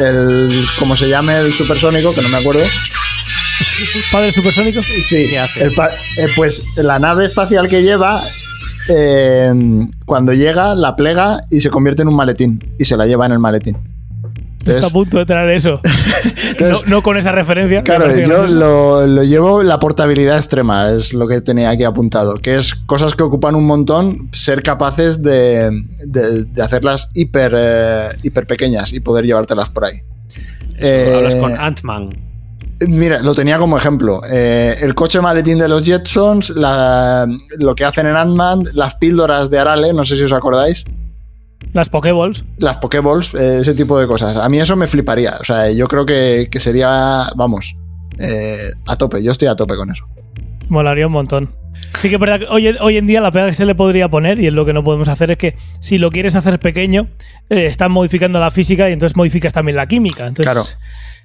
Speaker 3: El. ¿Cómo se llame el supersónico? Que no me acuerdo.
Speaker 2: Padre supersónico.
Speaker 3: Sí,
Speaker 4: ¿Qué hace?
Speaker 3: el pa- eh, pues la nave espacial que lleva, eh, cuando llega, la plega y se convierte en un maletín. Y se la lleva en el maletín.
Speaker 2: Está a
Speaker 3: Entonces,
Speaker 2: punto de traer eso. no,
Speaker 3: entonces,
Speaker 2: no con esa referencia.
Speaker 3: claro, yo lo, lo llevo la portabilidad extrema, es lo que tenía aquí apuntado. Que es cosas que ocupan un montón, ser capaces de, de- de hacerlas hiper, eh, hiper pequeñas y poder llevártelas por ahí. Eh,
Speaker 4: Hablas con Ant-Man.
Speaker 3: Mira, lo tenía como ejemplo. Eh, el coche maletín de los Jetsons, la- lo que hacen en Ant-Man, las píldoras de Arale, no sé si os acordáis,
Speaker 2: Las Pokéballs.
Speaker 3: las Pokéballs, eh, ese tipo de cosas. A mí eso me fliparía. O sea, yo creo que, que sería, vamos, eh, a tope. Yo estoy a tope con eso.
Speaker 2: Molaría un montón. Sí que es verdad que hoy, hoy en día la pega que se le podría poner, y es lo que no podemos hacer, es que si lo quieres hacer pequeño, eh, estás modificando la física y entonces modificas también la química. Entonces,
Speaker 3: Claro.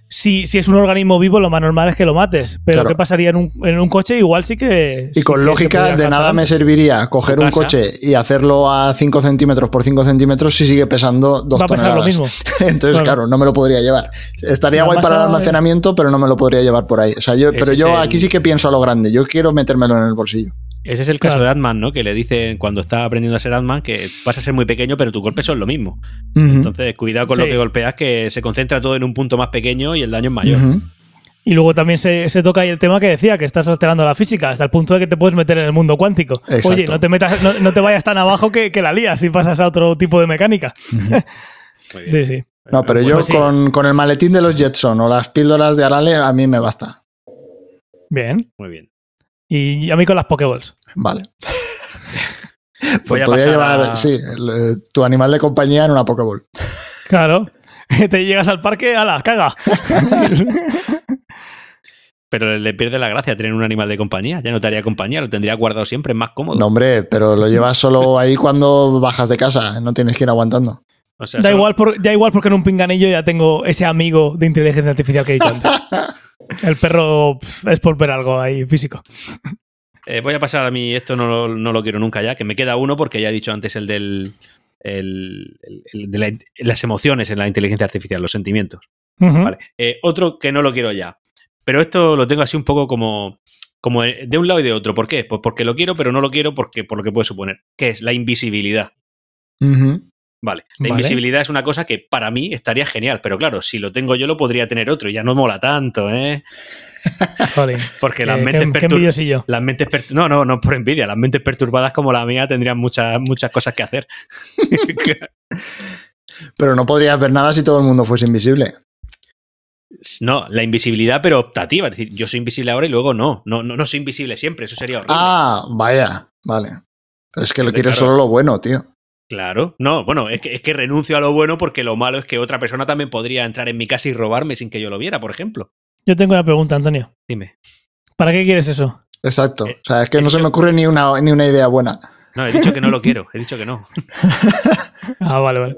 Speaker 2: Si, si es un organismo vivo, lo más normal es que lo mates. Pero
Speaker 3: Claro.
Speaker 2: ¿qué pasaría en un, en un coche? Igual sí que...
Speaker 3: Y
Speaker 2: sí
Speaker 3: con lógica, de nada me serviría coger un coche y hacerlo a 5 centímetros por 5 centímetros si sigue pesando 2
Speaker 2: Va a pesar lo
Speaker 3: toneladas.
Speaker 2: mismo.
Speaker 3: Entonces,
Speaker 2: Claro.
Speaker 3: claro. no me lo podría llevar. Estaría
Speaker 2: La
Speaker 3: guay para el almacenamiento, pero no me lo podría llevar por ahí. O sea, yo, pero yo
Speaker 4: el-
Speaker 3: aquí sí que pienso a lo grande. Yo quiero metérmelo en el bolsillo.
Speaker 4: Ese es el caso
Speaker 2: Claro.
Speaker 4: de Ant-Man, ¿no? Que le dicen cuando está aprendiendo a ser Ant-Man que vas a ser muy pequeño, pero tus golpes son lo mismo. Entonces, cuidado con lo que golpeas, que se concentra todo en un punto más pequeño y el daño es mayor.
Speaker 2: Y luego también se, se toca ahí el tema que decía, que estás alterando la física, hasta el punto de que te puedes meter en el mundo cuántico.
Speaker 3: Exacto.
Speaker 2: Oye, no te metas, no, no te vayas tan abajo que, que la lías y pasas a otro tipo de mecánica. Sí, sí.
Speaker 3: No, pero yo
Speaker 2: pues sí.
Speaker 3: con, con el maletín de los Jetson o las píldoras de Arale, a mí me basta.
Speaker 2: Bien.
Speaker 4: Muy bien.
Speaker 2: Y a mí con las Pokéballs.
Speaker 3: Vale.
Speaker 4: Voy
Speaker 3: Pues
Speaker 4: a
Speaker 3: podría llevar,
Speaker 4: a-
Speaker 3: sí, el, eh, tu animal de compañía en una Pokéball.
Speaker 2: Claro. Te llegas al parque, ala, caga.
Speaker 4: Pero le pierde la gracia tener un animal de compañía. Ya no te haría compañía, lo tendría guardado siempre, es más cómodo.
Speaker 3: No, hombre, pero lo llevas solo ahí cuando bajas de casa. No tienes que ir aguantando.
Speaker 4: O sea,
Speaker 2: Da
Speaker 4: solo-
Speaker 2: igual, por, da igual porque en un pinganillo ya tengo ese amigo de inteligencia artificial que he dicho antes. El perro es por ver algo ahí físico.
Speaker 4: Eh, voy a pasar a mí, esto no, lo- no lo quiero nunca ya, que me queda uno porque ya he dicho antes el del. el- el- el de la- las emociones en la inteligencia artificial, los sentimientos. Vale. Eh, otro que no lo quiero ya. Pero esto lo tengo así un poco como, como de un lado y de otro. ¿Por qué? Pues porque lo quiero, pero no lo quiero porque, por lo que puede suponer. Que es la invisibilidad.
Speaker 3: Ujú.
Speaker 4: Vale. La
Speaker 2: Vale.
Speaker 4: invisibilidad es una cosa que para mí estaría genial. Pero claro, si lo tengo yo, lo podría tener otro. Y ya no mola tanto, ¿eh? Porque las mentes
Speaker 2: qué, qué
Speaker 4: pertur-
Speaker 2: envidiosillo.
Speaker 4: Las mentes no, no, no por envidia. Las mentes perturbadas como la mía tendrían muchas, muchas cosas que hacer.
Speaker 3: Pero no podrías ver nada si todo el mundo fuese invisible.
Speaker 4: no, la invisibilidad, pero optativa. Es decir, yo soy invisible ahora y luego no. No, no, no soy invisible siempre. Eso sería horrible.
Speaker 3: Ah, vaya, vale. Es que le
Speaker 4: Hombre,
Speaker 3: quieres
Speaker 4: claro.
Speaker 3: solo lo bueno, tío.
Speaker 4: Claro. No, bueno, es que, es que renuncio a lo bueno porque lo malo es que otra persona también podría entrar en mi casa y robarme sin que yo lo viera, por ejemplo.
Speaker 2: Yo tengo una pregunta, Antonio.
Speaker 4: Dime.
Speaker 2: ¿Para qué quieres eso?
Speaker 3: Exacto.
Speaker 4: Eh,
Speaker 3: O sea, es que no se me ocurre ni una, ni una idea buena.
Speaker 4: No, he dicho que no lo quiero. He dicho que no.
Speaker 2: Ah, vale, vale.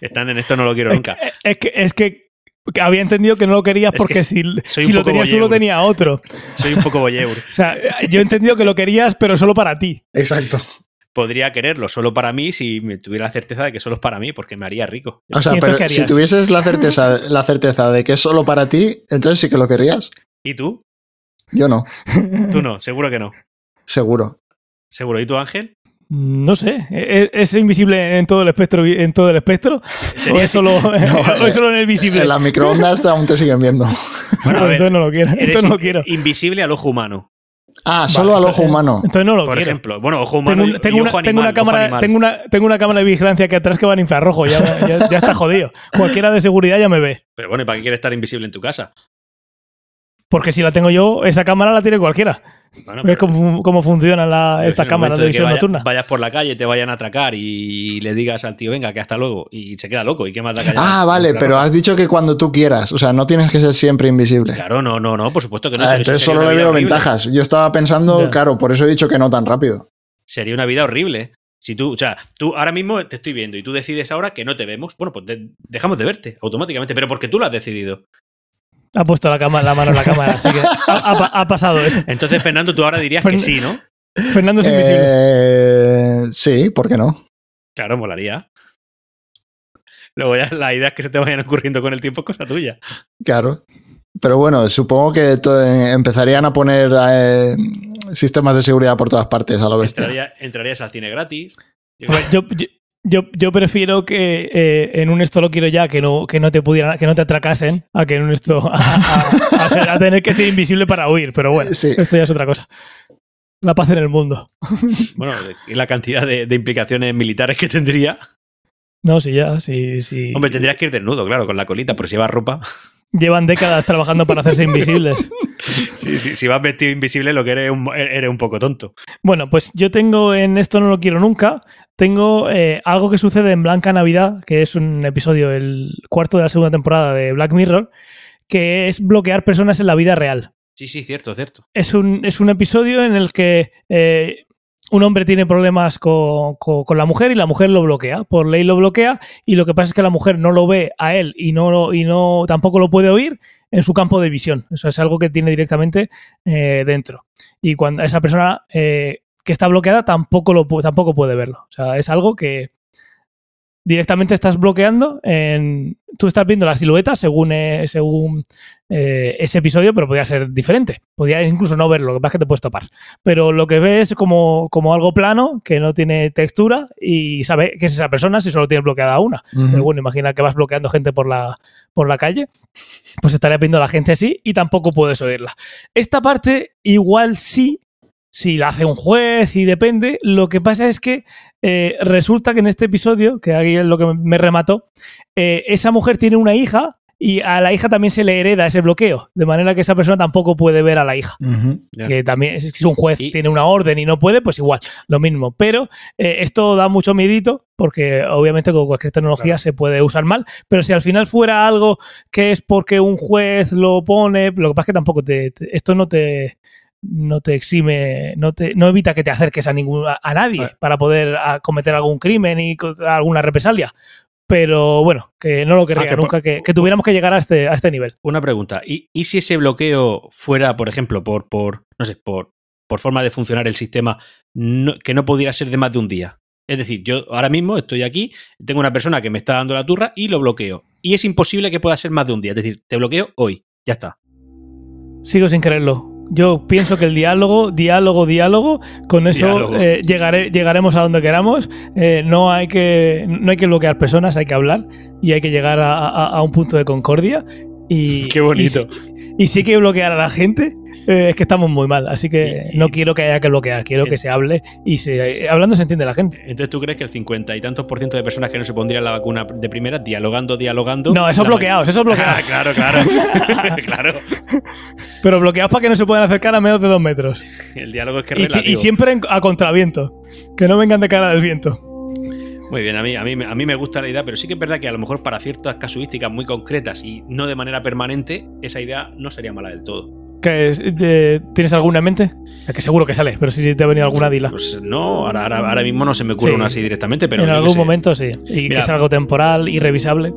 Speaker 4: Están en esto no lo quiero nunca.
Speaker 2: Es que, es que que había entendido que no lo querías
Speaker 4: Es
Speaker 2: porque
Speaker 4: que
Speaker 2: si, si lo tenías tú, lo tenía otro.
Speaker 4: Soy un poco voyeur.
Speaker 2: O sea, yo he entendido que lo querías, pero solo para ti.
Speaker 3: Exacto.
Speaker 4: Podría quererlo solo para mí si me tuviera la certeza de que solo es para mí, porque me haría rico.
Speaker 3: O sea,
Speaker 2: ¿Y entonces
Speaker 3: pero si tuvieses la certeza, la certeza de que es solo para ti, entonces sí que lo querrías.
Speaker 4: ¿Y tú?
Speaker 3: Yo no,
Speaker 4: Tú no, seguro que no.
Speaker 3: seguro.
Speaker 4: Seguro. ¿Y tú, Ángel?
Speaker 2: No sé, ¿es, es invisible en todo el espectro en todo el espectro? ¿O es solo, o es solo en el visible?
Speaker 3: En las microondas aún te siguen viendo.
Speaker 4: Bueno, ver,
Speaker 2: entonces no lo quiero. Entonces no lo
Speaker 4: in-
Speaker 2: quiero.
Speaker 4: invisible al ojo humano,
Speaker 3: Ah, solo al ojo
Speaker 2: entonces-
Speaker 3: humano.
Speaker 2: Entonces no lo
Speaker 4: por
Speaker 2: quiero.
Speaker 4: ejemplo. Bueno, ojo humano
Speaker 2: Tengo, un-
Speaker 4: y-
Speaker 2: tengo
Speaker 4: y
Speaker 2: una,
Speaker 4: ojo
Speaker 2: tengo una
Speaker 4: animal, ojo
Speaker 2: cámara, tengo, una, tengo una cámara de vigilancia que atrás que va en infrarrojo. Ya, ya, ya está jodido. Cualquiera de seguridad ya me ve.
Speaker 4: Pero bueno, ¿y para qué quieres estar invisible en tu casa?
Speaker 2: Porque si la tengo yo, esa cámara la tiene cualquiera.
Speaker 4: Bueno,
Speaker 2: ¿Ves cómo, cómo funcionan la- estas cámaras de visión
Speaker 4: vaya-
Speaker 2: nocturna?
Speaker 4: Vayas por la calle, te vayan a atracar y le digas al tío, venga, que hasta luego. Y se queda loco. ¿Y qué más da haya-
Speaker 3: Ah, vale, pero has dicho que cuando tú quieras, o sea, no tienes que ser siempre invisible.
Speaker 4: Claro, no, no, no, por supuesto que no.
Speaker 3: Ah,
Speaker 4: Eso
Speaker 3: entonces solo le veo
Speaker 4: horrible.
Speaker 3: ventajas. Yo estaba pensando,
Speaker 2: Ya.
Speaker 3: claro, por eso he dicho que no tan rápido.
Speaker 4: Sería una vida horrible. Si tú, o sea, tú ahora mismo te estoy viendo y tú decides ahora que no te vemos, bueno, pues de- dejamos de verte automáticamente, pero porque tú lo has decidido.
Speaker 2: Ha puesto la, cama- la mano en la cámara, así que ha, ha pa- ha pasado eso.
Speaker 4: Entonces, Fernando, tú ahora dirías que sí, ¿no?
Speaker 2: Fernando es invisible.
Speaker 3: Eh, sí, ¿por qué no?
Speaker 4: Claro, molaría. Luego ya las ideas que se te vayan ocurriendo con el tiempo es cosa tuya.
Speaker 3: Claro. Pero bueno, supongo que to- empezarían a poner eh, sistemas de seguridad por todas partes a lo bestia.
Speaker 4: Entraría- entrarías al cine gratis. Yo
Speaker 2: Pues yo, yo, yo- yo prefiero que eh, en un esto lo quiero ya que no, que no te pudieran, que no te atracasen, a que en un esto a, a- a ser- a tener que ser invisible para huir. Pero bueno,
Speaker 3: Sí.
Speaker 2: esto ya es otra cosa. La paz en el mundo.
Speaker 4: Bueno, y la cantidad de, de implicaciones militares que tendría.
Speaker 2: No, sí, ya, sí, sí.
Speaker 4: Hombre, tendrías que ir desnudo, claro, con la colita, pero si llevas ropa.
Speaker 2: Llevan décadas trabajando para hacerse invisibles.
Speaker 4: Sí, sí, si vas vestido invisible, lo que eres un, eres un poco tonto.
Speaker 2: Bueno, pues yo tengo en Esto no lo quiero nunca, tengo eh, algo que sucede en Blanca Navidad, que es un episodio, el cuarto de la segunda temporada de Black Mirror, que es bloquear personas en la vida real.
Speaker 4: Sí, sí, cierto, cierto.
Speaker 2: Es un, es un episodio en el que eh, un hombre tiene problemas con, con- la mujer y la mujer lo bloquea. Por ley lo bloquea y lo que pasa es que la mujer no lo ve a él y no, y no tampoco lo puede oír en su campo de visión. Eso es algo que tiene directamente eh, dentro. Y cuando esa persona eh, que está bloqueada tampoco, lo, tampoco puede verlo. O sea, es algo que directamente estás bloqueando. En, tú estás viendo la silueta según, eh, según eh, ese episodio, pero podría ser diferente. Podría incluso no verlo, lo que pasa es que te puedes tapar. Pero lo que ves es como, como algo plano, que no tiene textura y sabe que es esa persona si solo tienes bloqueada una. Pero bueno, imagina que vas bloqueando gente por la, por la calle, pues estaría viendo a la gente así y tampoco puedes oírla. Esta parte igual sí, si la hace un juez y depende. Lo que pasa es que eh, resulta que en este episodio, que aquí es lo que me remató, eh, esa mujer tiene una hija y a la hija también se le hereda ese bloqueo, de manera que esa persona tampoco puede ver a la hija. Que también, si un juez
Speaker 4: Y-
Speaker 2: tiene una orden y no puede, pues igual, lo mismo. Pero eh, esto da mucho miedito, porque obviamente con cualquier tecnología
Speaker 4: Claro.
Speaker 2: se puede usar mal. Pero si al final fuera algo que es porque un juez lo pone, lo que pasa es que tampoco te, te- esto no te no te exime, no te no evita que te acerques a ningún a, nadie para poder a, cometer algún crimen y alguna represalia. Pero bueno, que no lo querría
Speaker 4: Ah, que
Speaker 2: nunca, que, que tuviéramos que llegar a este, a este nivel.
Speaker 4: Una pregunta. ¿Y, y si ese bloqueo fuera, por ejemplo, por, por no sé, por, por forma de funcionar el sistema, no- que no pudiera ser de más de un día? Es decir, yo ahora mismo estoy aquí, tengo una persona que me está dando la turra y lo bloqueo. Y es imposible que pueda ser más de un día. Es decir, te bloqueo hoy. Ya está.
Speaker 2: Sigo sin creerlo. Yo pienso que el diálogo, diálogo, diálogo, con eso
Speaker 4: Diálogo.
Speaker 2: eh, llegaré, llegaremos a donde queramos. Eh, no, hay que, no hay que bloquear personas, hay que hablar y hay que llegar a, a- a un punto de concordia. Y,
Speaker 4: Qué bonito.
Speaker 2: Y, y hay que bloquear a la gente, eh, es que estamos muy mal. Así que
Speaker 4: Y- y-
Speaker 2: no quiero que haya que bloquear, quiero que se hable y se, hablando se entiende la gente.
Speaker 4: Entonces, ¿tú crees que el cincuenta y tantos por ciento de personas que no se pondrían la vacuna de primera, dialogando, dialogando?
Speaker 2: No, esos bloqueados, esos bloqueados.
Speaker 4: Ah, claro, claro. claro.
Speaker 2: Pero bloqueados para que no se puedan acercar a menos de dos metros.
Speaker 4: El diálogo es que es relativo.
Speaker 2: y siempre a contraviento. Que no vengan de cara del viento.
Speaker 4: Muy bien, a mí, a, mí, a mí me gusta la idea, pero sí que es verdad que a lo mejor para ciertas casuísticas muy concretas y no de manera permanente, esa idea no sería mala del todo.
Speaker 2: ¿Qué es? ¿Tienes alguna en mente? Es que seguro que sale, pero si te ha venido alguna, dila.
Speaker 4: Pues no, ahora, ahora, ahora mismo no se me ocurre
Speaker 2: Sí.
Speaker 4: una así directamente, pero
Speaker 2: en algún
Speaker 4: sé.
Speaker 2: momento sí. Y
Speaker 4: Mira.
Speaker 2: que sea algo temporal, irrevisable.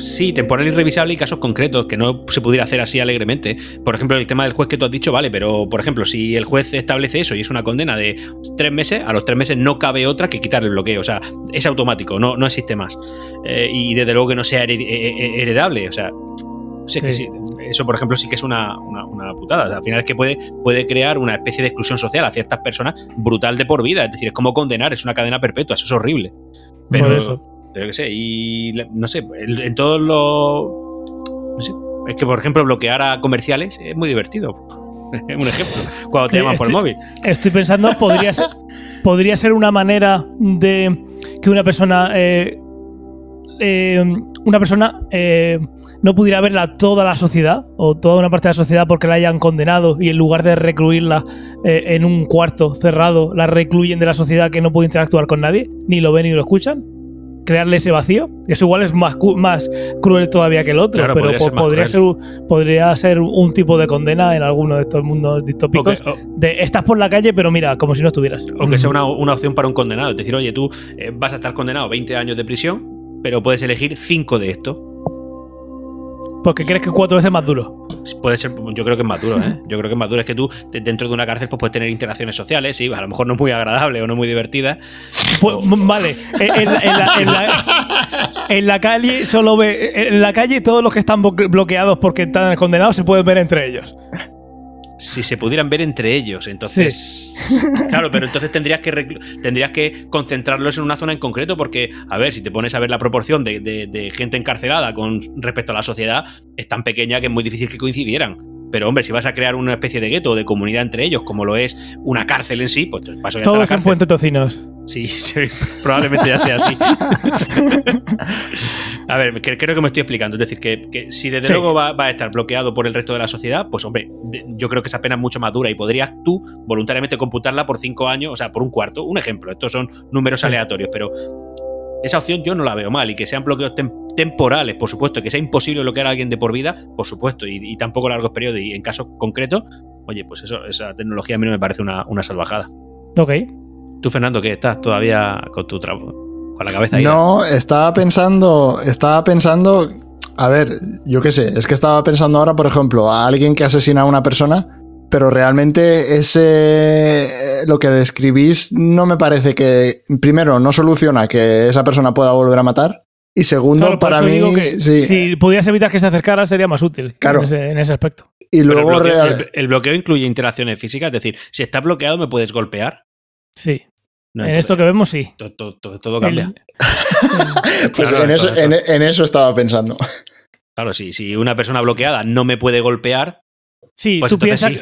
Speaker 4: Sí, temporal y revisable y casos concretos que no se pudiera hacer así alegremente. Por ejemplo, el tema del juez que tú has dicho, vale, pero por ejemplo, si el juez establece eso y es una condena de tres meses, a los tres meses no cabe otra que quitar el bloqueo. O sea, es automático, no, no existe más. Eh, y desde luego que no sea eh, eh, heredable. O sea, sí que
Speaker 2: Sí.
Speaker 4: eso, por ejemplo, sí que es una, una- una putada. O sea, al final es que puede, puede crear una especie de exclusión social a ciertas personas brutal de por vida. Es decir, es como condenar, es una cadena perpetua, eso es horrible. Pero,
Speaker 2: Por eso.
Speaker 4: pero qué sé, y no sé, en, todos los. No sé, es que por ejemplo bloquear a comerciales es muy divertido. Un ejemplo, cuando te llaman por el móvil.
Speaker 2: Estoy pensando, podría ser, podría ser una manera de que una persona eh, eh, una persona eh, no pudiera verla toda la sociedad o toda una parte de la sociedad porque la hayan condenado y en lugar de recluirla eh, en un cuarto cerrado, la recluyen de la sociedad que no puede interactuar con nadie, ni lo ven ni lo escuchan? crearle ese vacío. Eso igual es más, más cruel todavía que el otro,
Speaker 4: Claro,
Speaker 2: pero
Speaker 4: podría ser
Speaker 2: po- podría, ser, un- podría ser un tipo de condena en alguno de estos mundos distópicos. De estás por la calle, pero mira, como si no estuvieras.
Speaker 4: o que sea una, una opción para un condenado. Es decir, oye, tú eh, vas a estar condenado a 20 años de prisión, pero puedes elegir 5 de estos.
Speaker 2: Porque crees que cuatro veces más duro.
Speaker 4: Puede ser, yo creo que es más duro, ¿eh? Yo creo que es más duro. Es que tú, de- dentro de una cárcel, pues puedes tener interacciones sociales, sí, a lo mejor no muy agradables o no muy divertidas.
Speaker 2: Pues, vale, en, en la, en la- en la- en la calle solo ve. En la calle todos los que están blo- bloqueados porque están condenados se pueden ver entre ellos.
Speaker 4: Si se pudieran ver entre ellos, entonces. Claro, pero entonces tendrías que tendrías que concentrarlos en una zona en concreto, porque, a ver, si te pones a ver la proporción de, de- de gente encarcelada con respecto a la sociedad, es tan pequeña que es muy difícil que coincidieran. Pero, hombre, si vas a crear una especie de gueto o de comunidad entre ellos, como lo es una cárcel en sí, pues paso ya está la
Speaker 2: Todos. Puente Tocinos.
Speaker 4: Sí, sí, probablemente ya sea así. a ver, creo que me estoy explicando. Es decir, que, que si desde
Speaker 2: Sí.
Speaker 4: luego va, va a estar bloqueado por el resto de la sociedad, pues hombre, yo creo que esa pena es mucho más dura y podrías tú voluntariamente computarla por cinco años, o sea, por un cuarto. Un ejemplo, estos son números
Speaker 2: Sí.
Speaker 4: aleatorios, pero esa opción yo no la veo mal y que sean bloqueos tem- temporales, por supuesto, que sea imposible bloquear a alguien de por vida, por supuesto, y, y tampoco largos periodos. Y en casos concretos, oye, pues eso, esa tecnología a mí no me parece una, una salvajada.
Speaker 2: Ok.
Speaker 4: Tú, Fernando, que estás todavía con tu trabajo, con la cabeza ahí.
Speaker 3: No, estaba pensando, estaba pensando, a ver, yo qué sé, es que estaba pensando ahora, por ejemplo, a alguien que asesina a una persona, pero realmente ese, eh, lo que describís no me parece que, primero, no soluciona que esa persona pueda volver a matar, y segundo,
Speaker 2: Claro,
Speaker 3: para mí,
Speaker 2: digo que
Speaker 3: sí,
Speaker 2: si pudieras evitar que se acercara sería más útil
Speaker 3: Claro.
Speaker 2: en, ese, en ese aspecto.
Speaker 3: y luego
Speaker 4: el, bloqueo,
Speaker 3: real-
Speaker 4: el- el bloqueo incluye interacciones físicas, es decir, si estás bloqueado me puedes golpear.
Speaker 2: Sí.
Speaker 4: No,
Speaker 2: en
Speaker 4: entonces,
Speaker 2: esto que vemos, sí.
Speaker 4: to- to- to- todo cambia.
Speaker 2: El-
Speaker 3: pues
Speaker 4: Claro,
Speaker 3: en, eso,
Speaker 4: todo esto.
Speaker 3: en- en eso estaba pensando.
Speaker 4: Claro, sí, si una persona bloqueada no me puede golpear,
Speaker 2: Sí,
Speaker 4: Pues
Speaker 2: tú piensas
Speaker 4: sí.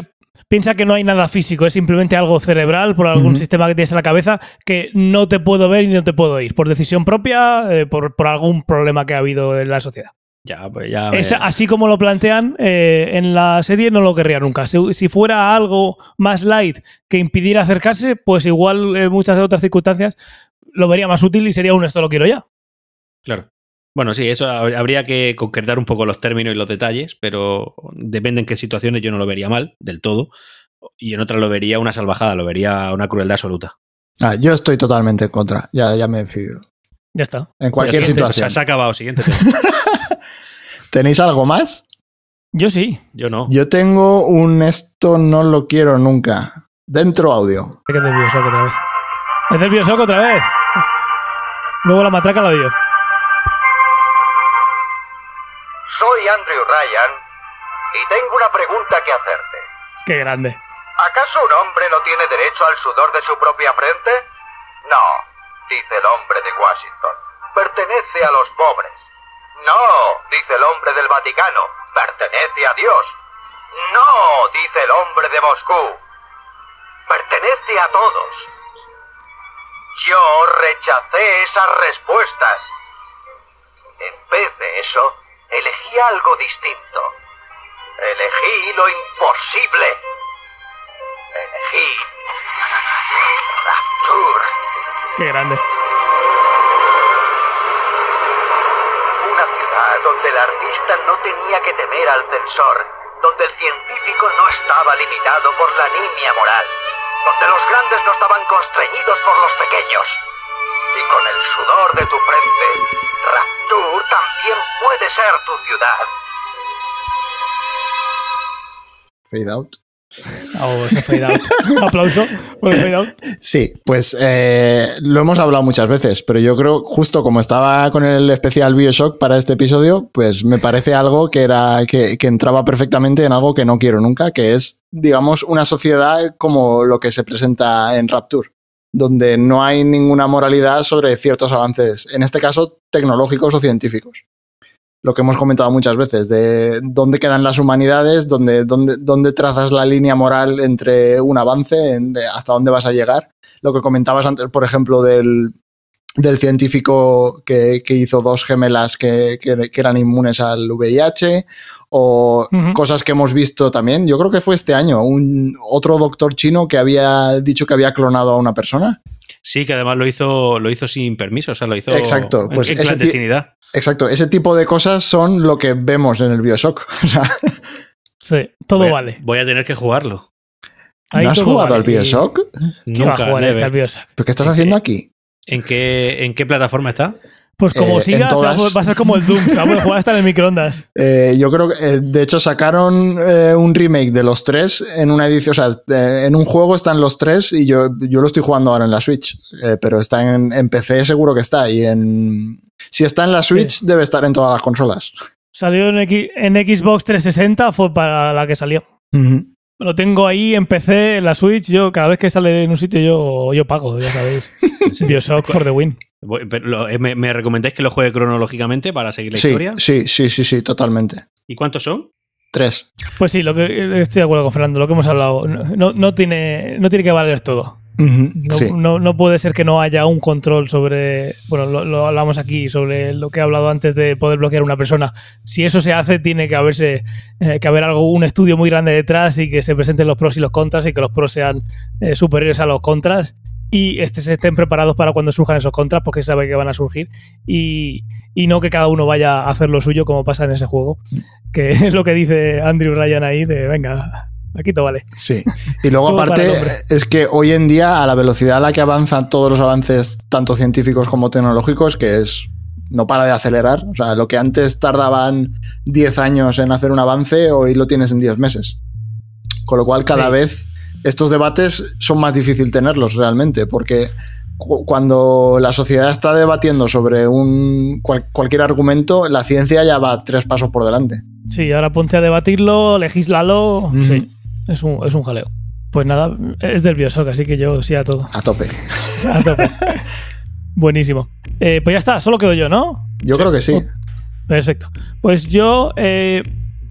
Speaker 2: Piensa que no hay nada físico, es simplemente algo cerebral por algún sistema que tienes en la cabeza que no te puedo ver y no te puedo oír, por decisión propia, eh, por, por algún problema que ha habido en la sociedad.
Speaker 4: ya, pues ya. me-
Speaker 2: Es así como lo plantean eh, en la serie, no lo querría nunca. Si, si fuera algo más light que impidiera acercarse, pues igual en muchas otras circunstancias lo vería más útil y sería un esto lo quiero ya.
Speaker 4: Claro. Bueno, sí, eso hab- habría que concretar un poco los términos y los detalles, pero depende en qué situaciones yo no lo vería mal del todo. Y en otras lo vería una salvajada, lo vería una crueldad absoluta.
Speaker 3: Ah, yo estoy totalmente en contra, ya, ya me he decidido.
Speaker 2: Ya está.
Speaker 3: En cualquier situación.
Speaker 4: Se, se ha acabado, siguiente. tema.
Speaker 3: ¿Tenéis algo más?
Speaker 2: Yo sí.
Speaker 4: Yo no.
Speaker 3: Yo tengo un esto no lo quiero nunca. Dentro audio.
Speaker 2: Es que es del Bioshock otra vez. Es del Bioshock otra vez. Luego la matraca la dio.
Speaker 7: Soy Andrew Ryan y tengo una pregunta que hacerte.
Speaker 2: Qué grande.
Speaker 7: ¿Acaso un hombre no tiene derecho al sudor de su propia frente? No, dice el hombre de Washington. Pertenece a los pobres. No, dice el hombre del Vaticano. Pertenece a Dios. No, dice el hombre de Moscú. Pertenece a todos. Yo rechacé esas respuestas. En vez de eso, elegí algo distinto. Elegí lo imposible. Elegí Rapture.
Speaker 2: Qué grande.
Speaker 7: Una ciudad donde el artista no tenía que temer al censor, donde el científico no estaba limitado por la línea moral, donde los grandes no estaban constreñidos por los pequeños. Y con el sudor de tu frente, Rapture también puede ser tu ciudad.
Speaker 3: Fade out.
Speaker 2: Oh, fade out. Aplauso por el fade out.
Speaker 3: Sí, pues eh, lo hemos hablado muchas veces, pero yo creo, justo como estaba con el especial Bioshock para este episodio, pues me parece algo que era que, que entraba perfectamente en algo que no quiero nunca, que es, digamos, una sociedad como lo que se presenta en Rapture, donde no hay ninguna moralidad sobre ciertos avances, en este caso tecnológicos o científicos. Lo que hemos comentado muchas veces, de dónde quedan las humanidades, dónde, dónde, dónde trazas la línea moral entre un avance, hasta dónde vas a llegar lo que comentabas antes, por ejemplo, del, del científico que, que hizo dos gemelas que, que- que eran inmunes al VIH, o cosas que hemos visto también. Yo creo que fue este año, un otro doctor chino que había dicho que había clonado a una persona.
Speaker 4: Sí, que además lo hizo, lo hizo sin permiso, o sea, lo hizo
Speaker 3: Exacto, pues
Speaker 4: en, clandestinidad.
Speaker 3: Exacto, ese tipo de cosas son lo que vemos en el Bioshock. O sea,
Speaker 2: Sí, todo
Speaker 4: Voy a-
Speaker 2: vale.
Speaker 4: Voy a tener que jugarlo.
Speaker 2: Ahí
Speaker 3: ¿no has jugado
Speaker 2: vale.
Speaker 3: al Bioshock?
Speaker 2: ¿Qué va a
Speaker 4: Nunca,
Speaker 2: jugar este al Bioshock?
Speaker 3: ¿Pero qué estás
Speaker 4: Es
Speaker 3: haciendo aquí?
Speaker 4: ¿En qué, ¿En qué plataforma está?
Speaker 2: Pues como
Speaker 3: Eh,
Speaker 2: siga, va a va ser como el Doom. Se va a poder jugar hasta en el microondas.
Speaker 3: Eh, yo creo que, eh, de hecho, sacaron eh, un remake de los tres en una edición, o sea, en un juego están los tres y yo, yo lo estoy jugando ahora en la Switch, pero está en, en PC seguro que está y en... Si está en la Switch, debe estar en todas las consolas.
Speaker 2: Salió en, X- en Xbox 360, fue para la que salió. Lo tengo ahí en PC, en la Switch. Yo, cada vez que sale en un sitio, yo, yo pago, ya sabéis. Bioshock for the win.
Speaker 4: Voy- pero lo- eh, me, me recomendáis que lo juegue cronológicamente para seguir la
Speaker 3: Sí,
Speaker 4: historia?
Speaker 3: sí, sí, sí, sí, totalmente.
Speaker 4: ¿Y cuántos son?
Speaker 3: Tres.
Speaker 2: Pues sí, lo que estoy de acuerdo con Fernando, lo que hemos hablado. No, no tiene, no tiene que valer todo. No,
Speaker 3: Sí.
Speaker 2: no, no puede ser que no haya un control sobre. Bueno, lo, lo hablamos aquí, sobre lo que he hablado antes de poder bloquear a una persona. Si eso se hace, tiene que haberse eh, que haber algo, un estudio muy grande detrás y que se presenten los pros y los contras y que los pros sean eh, superiores a los contras y este, estén preparados para cuando surjan esos contras, porque sabe que van a surgir. Y, y no que cada uno vaya a hacer lo suyo, como pasa en ese juego. Que es lo que dice Andrew Ryan ahí: de venga, aquí todo vale.
Speaker 3: Sí. Y luego aparte es que hoy en día a la velocidad a la que avanzan todos los avances tanto científicos como tecnológicos que es no para de acelerar, o sea, lo que antes tardaban 10 años en hacer un avance, hoy lo tienes en 10 meses. Con lo cual cada
Speaker 2: Sí.
Speaker 3: vez estos debates son más difícil tenerlos realmente porque cu- cuando la sociedad está debatiendo sobre un cual- cualquier argumento, la ciencia ya va tres pasos por delante.
Speaker 2: Sí, ahora ponte a debatirlo, legislalo. Sí, es un, es un jaleo. Pues nada, es del Bioshock, así que yo sí a todo.
Speaker 3: A tope.
Speaker 2: A tope. Buenísimo. Eh, pues ya está, solo quedo yo, ¿no?
Speaker 3: Yo creo que sí.
Speaker 2: Perfecto. Pues yo eh,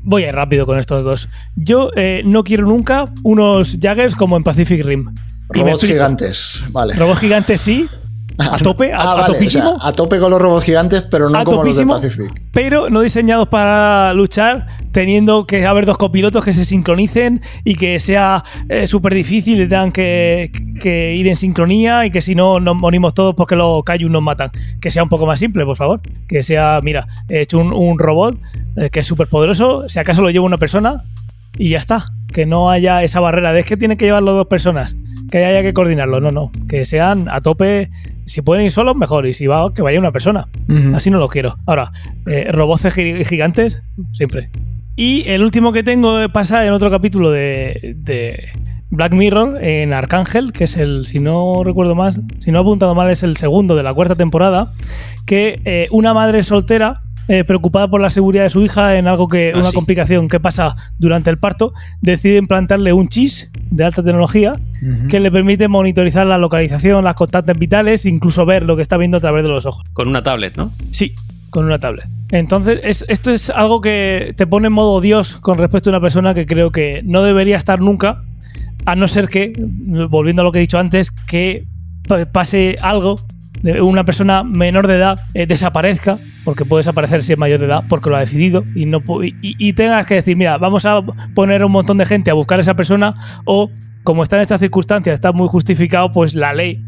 Speaker 2: voy a ir rápido con estos dos. Yo eh, no quiero nunca unos Jaggers como en Pacific Rim. Y
Speaker 3: Robots gigantes, vale.
Speaker 2: Robots gigantes sí, a tope, a,
Speaker 3: Ah,
Speaker 2: a
Speaker 3: vale, o
Speaker 2: topísimo.
Speaker 3: sea, a tope con los robots gigantes, pero no como
Speaker 2: topísimo.
Speaker 3: los de Pacific.
Speaker 2: pero no diseñados para luchar, teniendo que haber dos copilotos que se sincronicen y que sea súper difícil y tengan que, que ir en sincronía y que si no nos morimos todos porque los Kaiju nos matan. Que sea un poco más simple, por favor. Que sea, mira, he hecho un, un robot eh, que es súper poderoso, si acaso lo lleva una persona y ya está. Que no haya esa barrera de es que tienen que llevarlo dos personas. Que haya que coordinarlo, no, no. Que sean a tope. Si pueden ir solos, mejor. Y si va, que vaya una persona. Así no lo quiero. Ahora, eh, robots gi- gigantes, siempre. Y el último que tengo pasa en otro capítulo de, de Black Mirror, en Arcángel, que es el, si no recuerdo más, si no he apuntado mal, es el segundo de la cuarta temporada, que eh, una madre soltera, eh, preocupada por la seguridad de su hija en algo que,
Speaker 4: Ah,
Speaker 2: una
Speaker 4: sí.
Speaker 2: complicación que pasa durante el parto, decide implantarle un chis de alta tecnología que le permite monitorizar la localización, las constantes vitales, incluso ver lo que está viendo a través de los ojos.
Speaker 4: Con una tablet, ¿no?
Speaker 2: Sí, con una tablet. Entonces, es- esto es algo que te pone en modo Dios con respecto a una persona que creo que no debería estar nunca, a no ser que, volviendo a lo que he dicho antes, que pa- pase algo de una persona menor de edad eh, desaparezca, porque puede desaparecer si es mayor de edad, porque lo ha decidido, y, no y, y tengas que decir, mira, vamos a poner a un montón de gente a buscar a esa persona, o como está en estas circunstancias, está muy justificado, pues la ley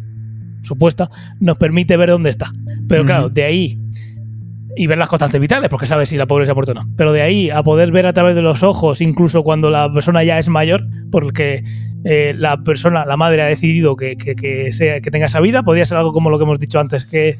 Speaker 2: supuesta nos permite ver dónde está. Pero claro, de ahí y ver las constantes vitales, porque sabes si la pobre se ha muerto o no. Pero de ahí a poder ver a través de los ojos, incluso cuando la persona ya es mayor, porque eh, la persona, la madre ha decidido que, que- que sea, que tenga esa vida, podría ser algo como lo que hemos dicho antes, que,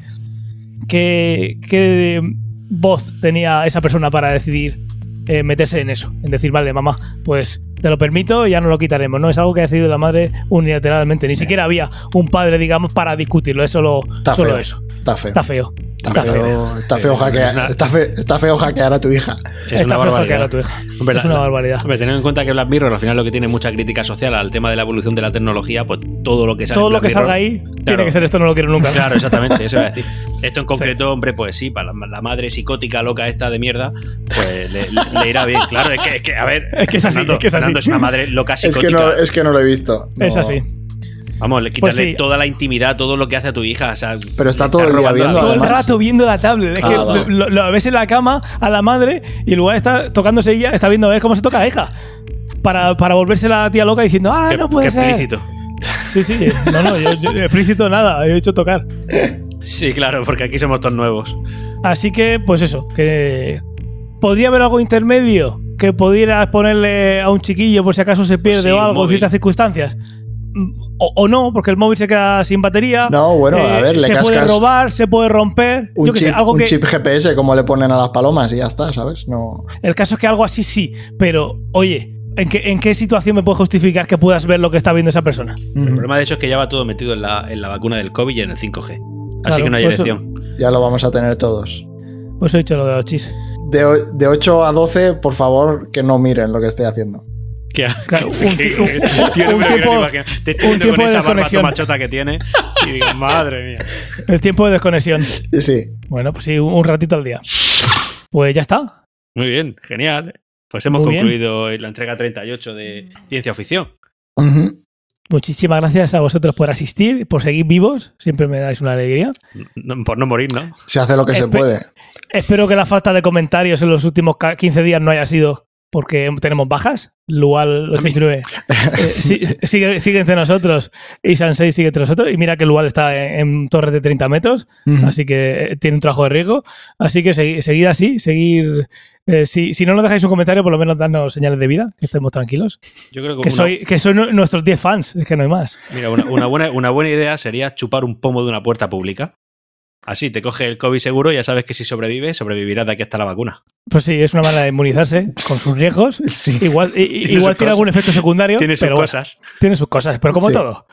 Speaker 2: que, que voz tenía esa persona para decidir eh, meterse en eso, en decir, vale, mamá, pues te lo permito y ya no lo quitaremos. No es algo que ha decidido la madre unilateralmente. Ni siquiera había un padre, digamos, para discutirlo. Es solo,
Speaker 3: Está
Speaker 2: solo
Speaker 3: feo.
Speaker 2: eso.
Speaker 3: Está feo.
Speaker 2: Está feo.
Speaker 3: Está feo, está feo
Speaker 4: Eh,
Speaker 3: hackear,
Speaker 4: es una-
Speaker 3: está fe- está feo hackear a tu hija.
Speaker 4: Es
Speaker 2: Está
Speaker 4: una
Speaker 2: feo
Speaker 4: barbaridad.
Speaker 2: hackear a tu hija.
Speaker 4: Hombre,
Speaker 2: es
Speaker 4: la-
Speaker 2: una barbaridad.
Speaker 4: Hombre, teniendo en cuenta que Black Mirror al final lo que tiene mucha crítica social al tema de la evolución de la tecnología, pues todo lo que salga
Speaker 2: Todo lo que salga ahí tiene que ser esto, no lo quiero nunca.
Speaker 4: Claro, exactamente, eso iba a decir. Esto en concreto, hombre, pues sí, para la, la madre psicótica loca esta de mierda, pues le, le- le irá bien. Claro, es que, es que, a ver,
Speaker 2: Es que es así,
Speaker 4: Fernando,
Speaker 2: es que es así.
Speaker 4: Fernando es una madre loca
Speaker 3: Es que, no, es que no lo he visto.
Speaker 2: Es así.
Speaker 4: Vamos, le quitarle
Speaker 2: Pues sí.
Speaker 4: toda la intimidad, todo lo que hace a tu hija. O sea,
Speaker 3: Pero está todo el día viendo,
Speaker 2: todo rato viendo la tablet. Es
Speaker 3: Ah,
Speaker 2: que
Speaker 3: vale.
Speaker 2: lo, lo ves en la cama a la madre y en lugar de estar tocándose ella, está viendo a ver cómo se toca a la hija. Para, para volverse la tía loca diciendo, ah,
Speaker 4: Qué-
Speaker 2: no puede
Speaker 4: qué
Speaker 2: ser.
Speaker 4: explícito.
Speaker 2: Sí, sí. No, no, yo, yo- explícito nada, he hecho tocar.
Speaker 4: Sí, claro, porque aquí somos todos nuevos.
Speaker 2: Así que, pues eso, que podría haber algo intermedio que pudieras ponerle a un chiquillo por si acaso se pierde
Speaker 4: Sí,
Speaker 2: o algo en ciertas circunstancias. O, o no, porque el móvil se queda sin batería.
Speaker 3: No, bueno, a ver, le
Speaker 2: Se puede robar, se puede romper.
Speaker 3: Un,
Speaker 2: yo qué sé,
Speaker 3: chip,
Speaker 2: algo
Speaker 3: un
Speaker 2: que.
Speaker 3: chip GPS como le ponen a las palomas y ya está, ¿sabes? No.
Speaker 2: El caso es que algo así sí, pero oye, ¿en qué, ¿en qué situación me puede justificar que puedas ver lo que está viendo esa persona?
Speaker 4: El problema de hecho es que ya va todo metido en la, en la vacuna del COVID y en el 5G. Así
Speaker 2: Claro,
Speaker 4: que no hay
Speaker 2: eso-
Speaker 4: elección.
Speaker 3: Ya lo vamos a tener todos.
Speaker 2: Pues he dicho lo de los chis.
Speaker 3: De, de 8 a 12, por favor, que no miren lo que estoy haciendo.
Speaker 4: Que,
Speaker 2: Claro, un
Speaker 4: que-
Speaker 2: un-
Speaker 4: tío. Te
Speaker 2: un tiempo
Speaker 4: con
Speaker 2: de
Speaker 4: esa barba
Speaker 2: desconexión.
Speaker 4: machota que tiene y digo, madre mía.
Speaker 2: El tiempo de desconexión.
Speaker 3: Sí.
Speaker 2: Bueno, pues sí, un, ratito al día. Pues ya está.
Speaker 4: Muy bien, genial. Pues hemos
Speaker 2: Muy bien.
Speaker 4: concluido la entrega 38 de Ciencia Ficción.
Speaker 2: Muchísimas gracias a vosotros por asistir, por seguir vivos. Siempre me dais una alegría.
Speaker 4: No- por no morir, ¿no?
Speaker 3: Se hace lo que se puede.
Speaker 2: Espero que la falta de comentarios en los últimos ca- 15 días no haya sido porque tenemos bajas. Lual 89 eh, sí- sigue, sigue entre nosotros y Sansei sigue entre nosotros. Y mira que Lual está en, en torres de 30 metros, así que eh, tiene un trabajo de riesgo. Así que segui- seguid así, seguir. eh, si, si no nos dejáis un comentario, por lo menos darnos señales de vida, que estemos tranquilos.
Speaker 4: Yo creo que,
Speaker 2: Que
Speaker 4: una,
Speaker 2: soy, que soy nu- nuestros 10 fans, es que no hay más.
Speaker 4: mira, una, una buena, una buena idea sería chupar un pomo de una puerta pública. Así te coge el COVID seguro y ya sabes que si sobrevive, sobrevivirás de aquí hasta la vacuna.
Speaker 2: Pues sí, es una manera de inmunizarse con sus riesgos.
Speaker 3: Sí.
Speaker 2: Igual,
Speaker 4: Tiene
Speaker 2: igual tiene algún efecto secundario.
Speaker 4: Tiene sus
Speaker 2: pero bueno,
Speaker 4: cosas.
Speaker 2: tiene sus cosas, pero como
Speaker 3: Sí.
Speaker 2: todo.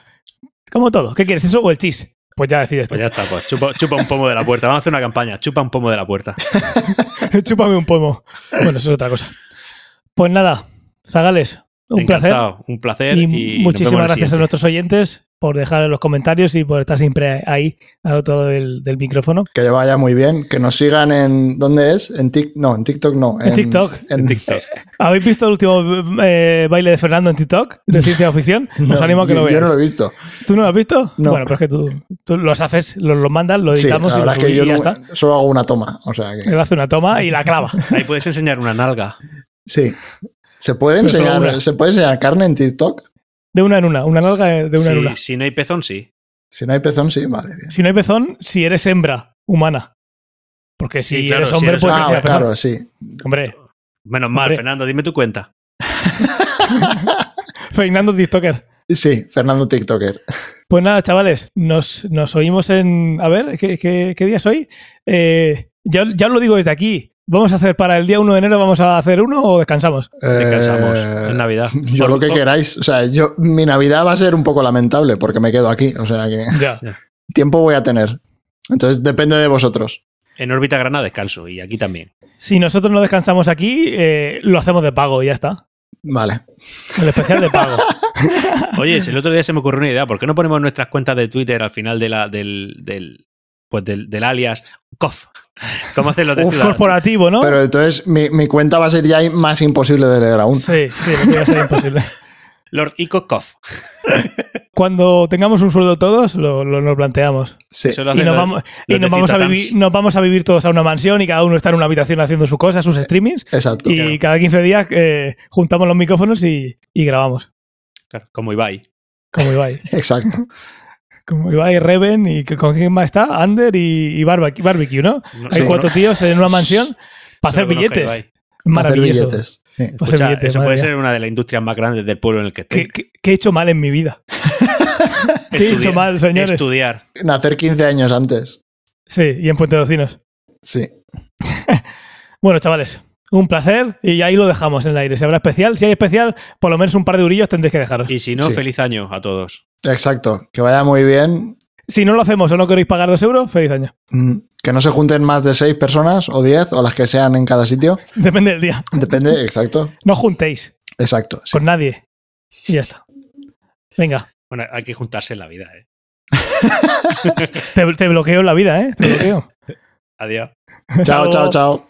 Speaker 2: Como todo. ¿Qué quieres, eso o el chis? Pues ya decides tú.
Speaker 4: Pues ya está, pues chupa, chupa un pomo de la puerta. Vamos a hacer una campaña. Chupa un pomo de la puerta.
Speaker 2: Chúpame un pomo. Bueno, eso es otra cosa. Pues nada, Zagales, un
Speaker 4: Encantado, Un placer.
Speaker 2: placer.
Speaker 4: Y,
Speaker 2: muchísimas gracias a nuestros oyentes por dejar en los comentarios y por estar siempre ahí al otro lado del, del micrófono.
Speaker 3: Que le vaya muy bien. Que nos sigan en. ¿Dónde es? En TikTok. No, en TikTok no.
Speaker 2: En TikTok.
Speaker 3: En,
Speaker 4: En TikTok.
Speaker 2: ¿Habéis visto el último eh, baile de Fernando en TikTok de ciencia o ficción? Os
Speaker 3: No,
Speaker 2: animo a que
Speaker 3: yo-
Speaker 2: lo
Speaker 3: Yo
Speaker 2: veáis.
Speaker 3: no lo he visto.
Speaker 2: ¿Tú no lo has visto?
Speaker 3: No.
Speaker 2: Bueno, pero es que tú, tú los haces, los, los mandas, lo
Speaker 3: Sí, la
Speaker 2: editamos y, lo
Speaker 3: verdad es que yo
Speaker 2: y ya
Speaker 3: no-
Speaker 2: está.
Speaker 3: solo hago una toma. O sea que.
Speaker 2: Él hace una toma y la clava.
Speaker 4: Ahí puedes enseñar una nalga.
Speaker 3: Sí. ¿Se puede enseñar. ¿se puede enseñar carne en TikTok?
Speaker 2: De una en una, una nalga de una en una.
Speaker 4: si no hay pezón, sí.
Speaker 3: Si no hay pezón, sí, vale. Bien.
Speaker 2: Si no hay pezón, si eres hembra humana. Porque
Speaker 4: Sí,
Speaker 2: si
Speaker 4: claro,
Speaker 2: eres
Speaker 4: si
Speaker 2: hombre,
Speaker 4: eres
Speaker 2: pues
Speaker 3: ah,
Speaker 2: pezón.
Speaker 3: claro, sí.
Speaker 2: Hombre,
Speaker 4: Menos mal,
Speaker 2: Hombre.
Speaker 4: Fernando, dime tu cuenta.
Speaker 2: Fernando TikToker.
Speaker 3: Sí, Fernando TikToker.
Speaker 2: Pues nada, chavales, nos, nos oímos en. A ver, ¿qué, qué, qué día es hoy? Eh, ya, ya os lo digo desde aquí. ¿Vamos a hacer para el día 1 de enero? ¿Vamos a hacer uno o descansamos?
Speaker 4: Descansamos.
Speaker 3: Eh,
Speaker 4: Es Navidad.
Speaker 3: Yo lo que queráis. O sea, yo mi Navidad va a ser un poco lamentable porque me quedo aquí. O sea que
Speaker 2: Ya.
Speaker 3: tiempo voy a tener. Entonces depende de vosotros.
Speaker 4: En órbita grana descanso y aquí también.
Speaker 2: Si nosotros no descansamos aquí, eh, lo hacemos de pago y ya está.
Speaker 3: Vale.
Speaker 2: El especial de pago.
Speaker 4: Oye, si el otro día se me ocurrió una idea, ¿por qué no ponemos nuestras cuentas de Twitter al final de la, del, del, pues del, del alias COF? ¿Cómo hacen los de
Speaker 2: corporativo, ¿no?
Speaker 3: Pero entonces mi, mi cuenta va a ser ya más imposible de leer aún.
Speaker 2: Sí, sí, lo iba a ser imposible.
Speaker 4: Lord Ico COF.
Speaker 2: Cuando tengamos un sueldo todos, lo, lo- nos planteamos.
Speaker 3: Sí.
Speaker 4: Eso lo
Speaker 2: Y nos
Speaker 4: los-
Speaker 2: vamos, y nos vamos, a vivir, nos vamos a vivir todos a una mansión y cada uno está en una habitación haciendo su cosa, sus streamings.
Speaker 3: Exacto.
Speaker 2: Y cada 15 días eh, juntamos los micrófonos y, y grabamos.
Speaker 4: Claro, como Ibai.
Speaker 2: Como Ibai.
Speaker 3: Exacto.
Speaker 2: Como Ibai, Reven y con quién más está, Ander y, y Barbecue, Barbecue, ¿no?
Speaker 4: No-
Speaker 2: Hay
Speaker 3: Sí.
Speaker 2: cuatro tíos en una mansión para hacer billetes.
Speaker 3: Hacer
Speaker 2: Maravilloso.
Speaker 3: billetes. Sí.
Speaker 2: Para hacer
Speaker 4: Escucha,
Speaker 2: billetes,
Speaker 4: eso puede ser una de las industrias más grandes del pueblo en el que esté.
Speaker 2: ¿Qué, qué- qué he hecho mal en mi vida? ¿Qué he hecho
Speaker 4: Estudiar-
Speaker 2: mal, señores?
Speaker 4: Estudiar.
Speaker 3: Nacer 15 años antes.
Speaker 2: Sí, y en Puente de Ocinos.
Speaker 3: Sí.
Speaker 2: Bueno, chavales, un placer y ahí lo dejamos en el aire. Si habrá especial, si hay especial, por lo menos un par de urillos tendréis que dejaros.
Speaker 4: Y si no,
Speaker 3: Sí.
Speaker 4: feliz año a todos.
Speaker 3: Exacto. Que vaya muy bien.
Speaker 2: Si no lo hacemos o no queréis pagar dos euros, feliz año.
Speaker 3: Mm, Que no se junten más de seis personas o diez o las que sean en cada sitio.
Speaker 2: Depende del día.
Speaker 3: Depende, exacto.
Speaker 2: No juntéis
Speaker 3: Exacto. sí.
Speaker 2: con nadie. Y ya está. Venga,
Speaker 4: Bueno, hay que juntarse en la vida, ¿eh?
Speaker 2: te, te bloqueo en la vida, ¿eh? Te bloqueo.
Speaker 4: Adiós.
Speaker 3: Chao, chao, chao.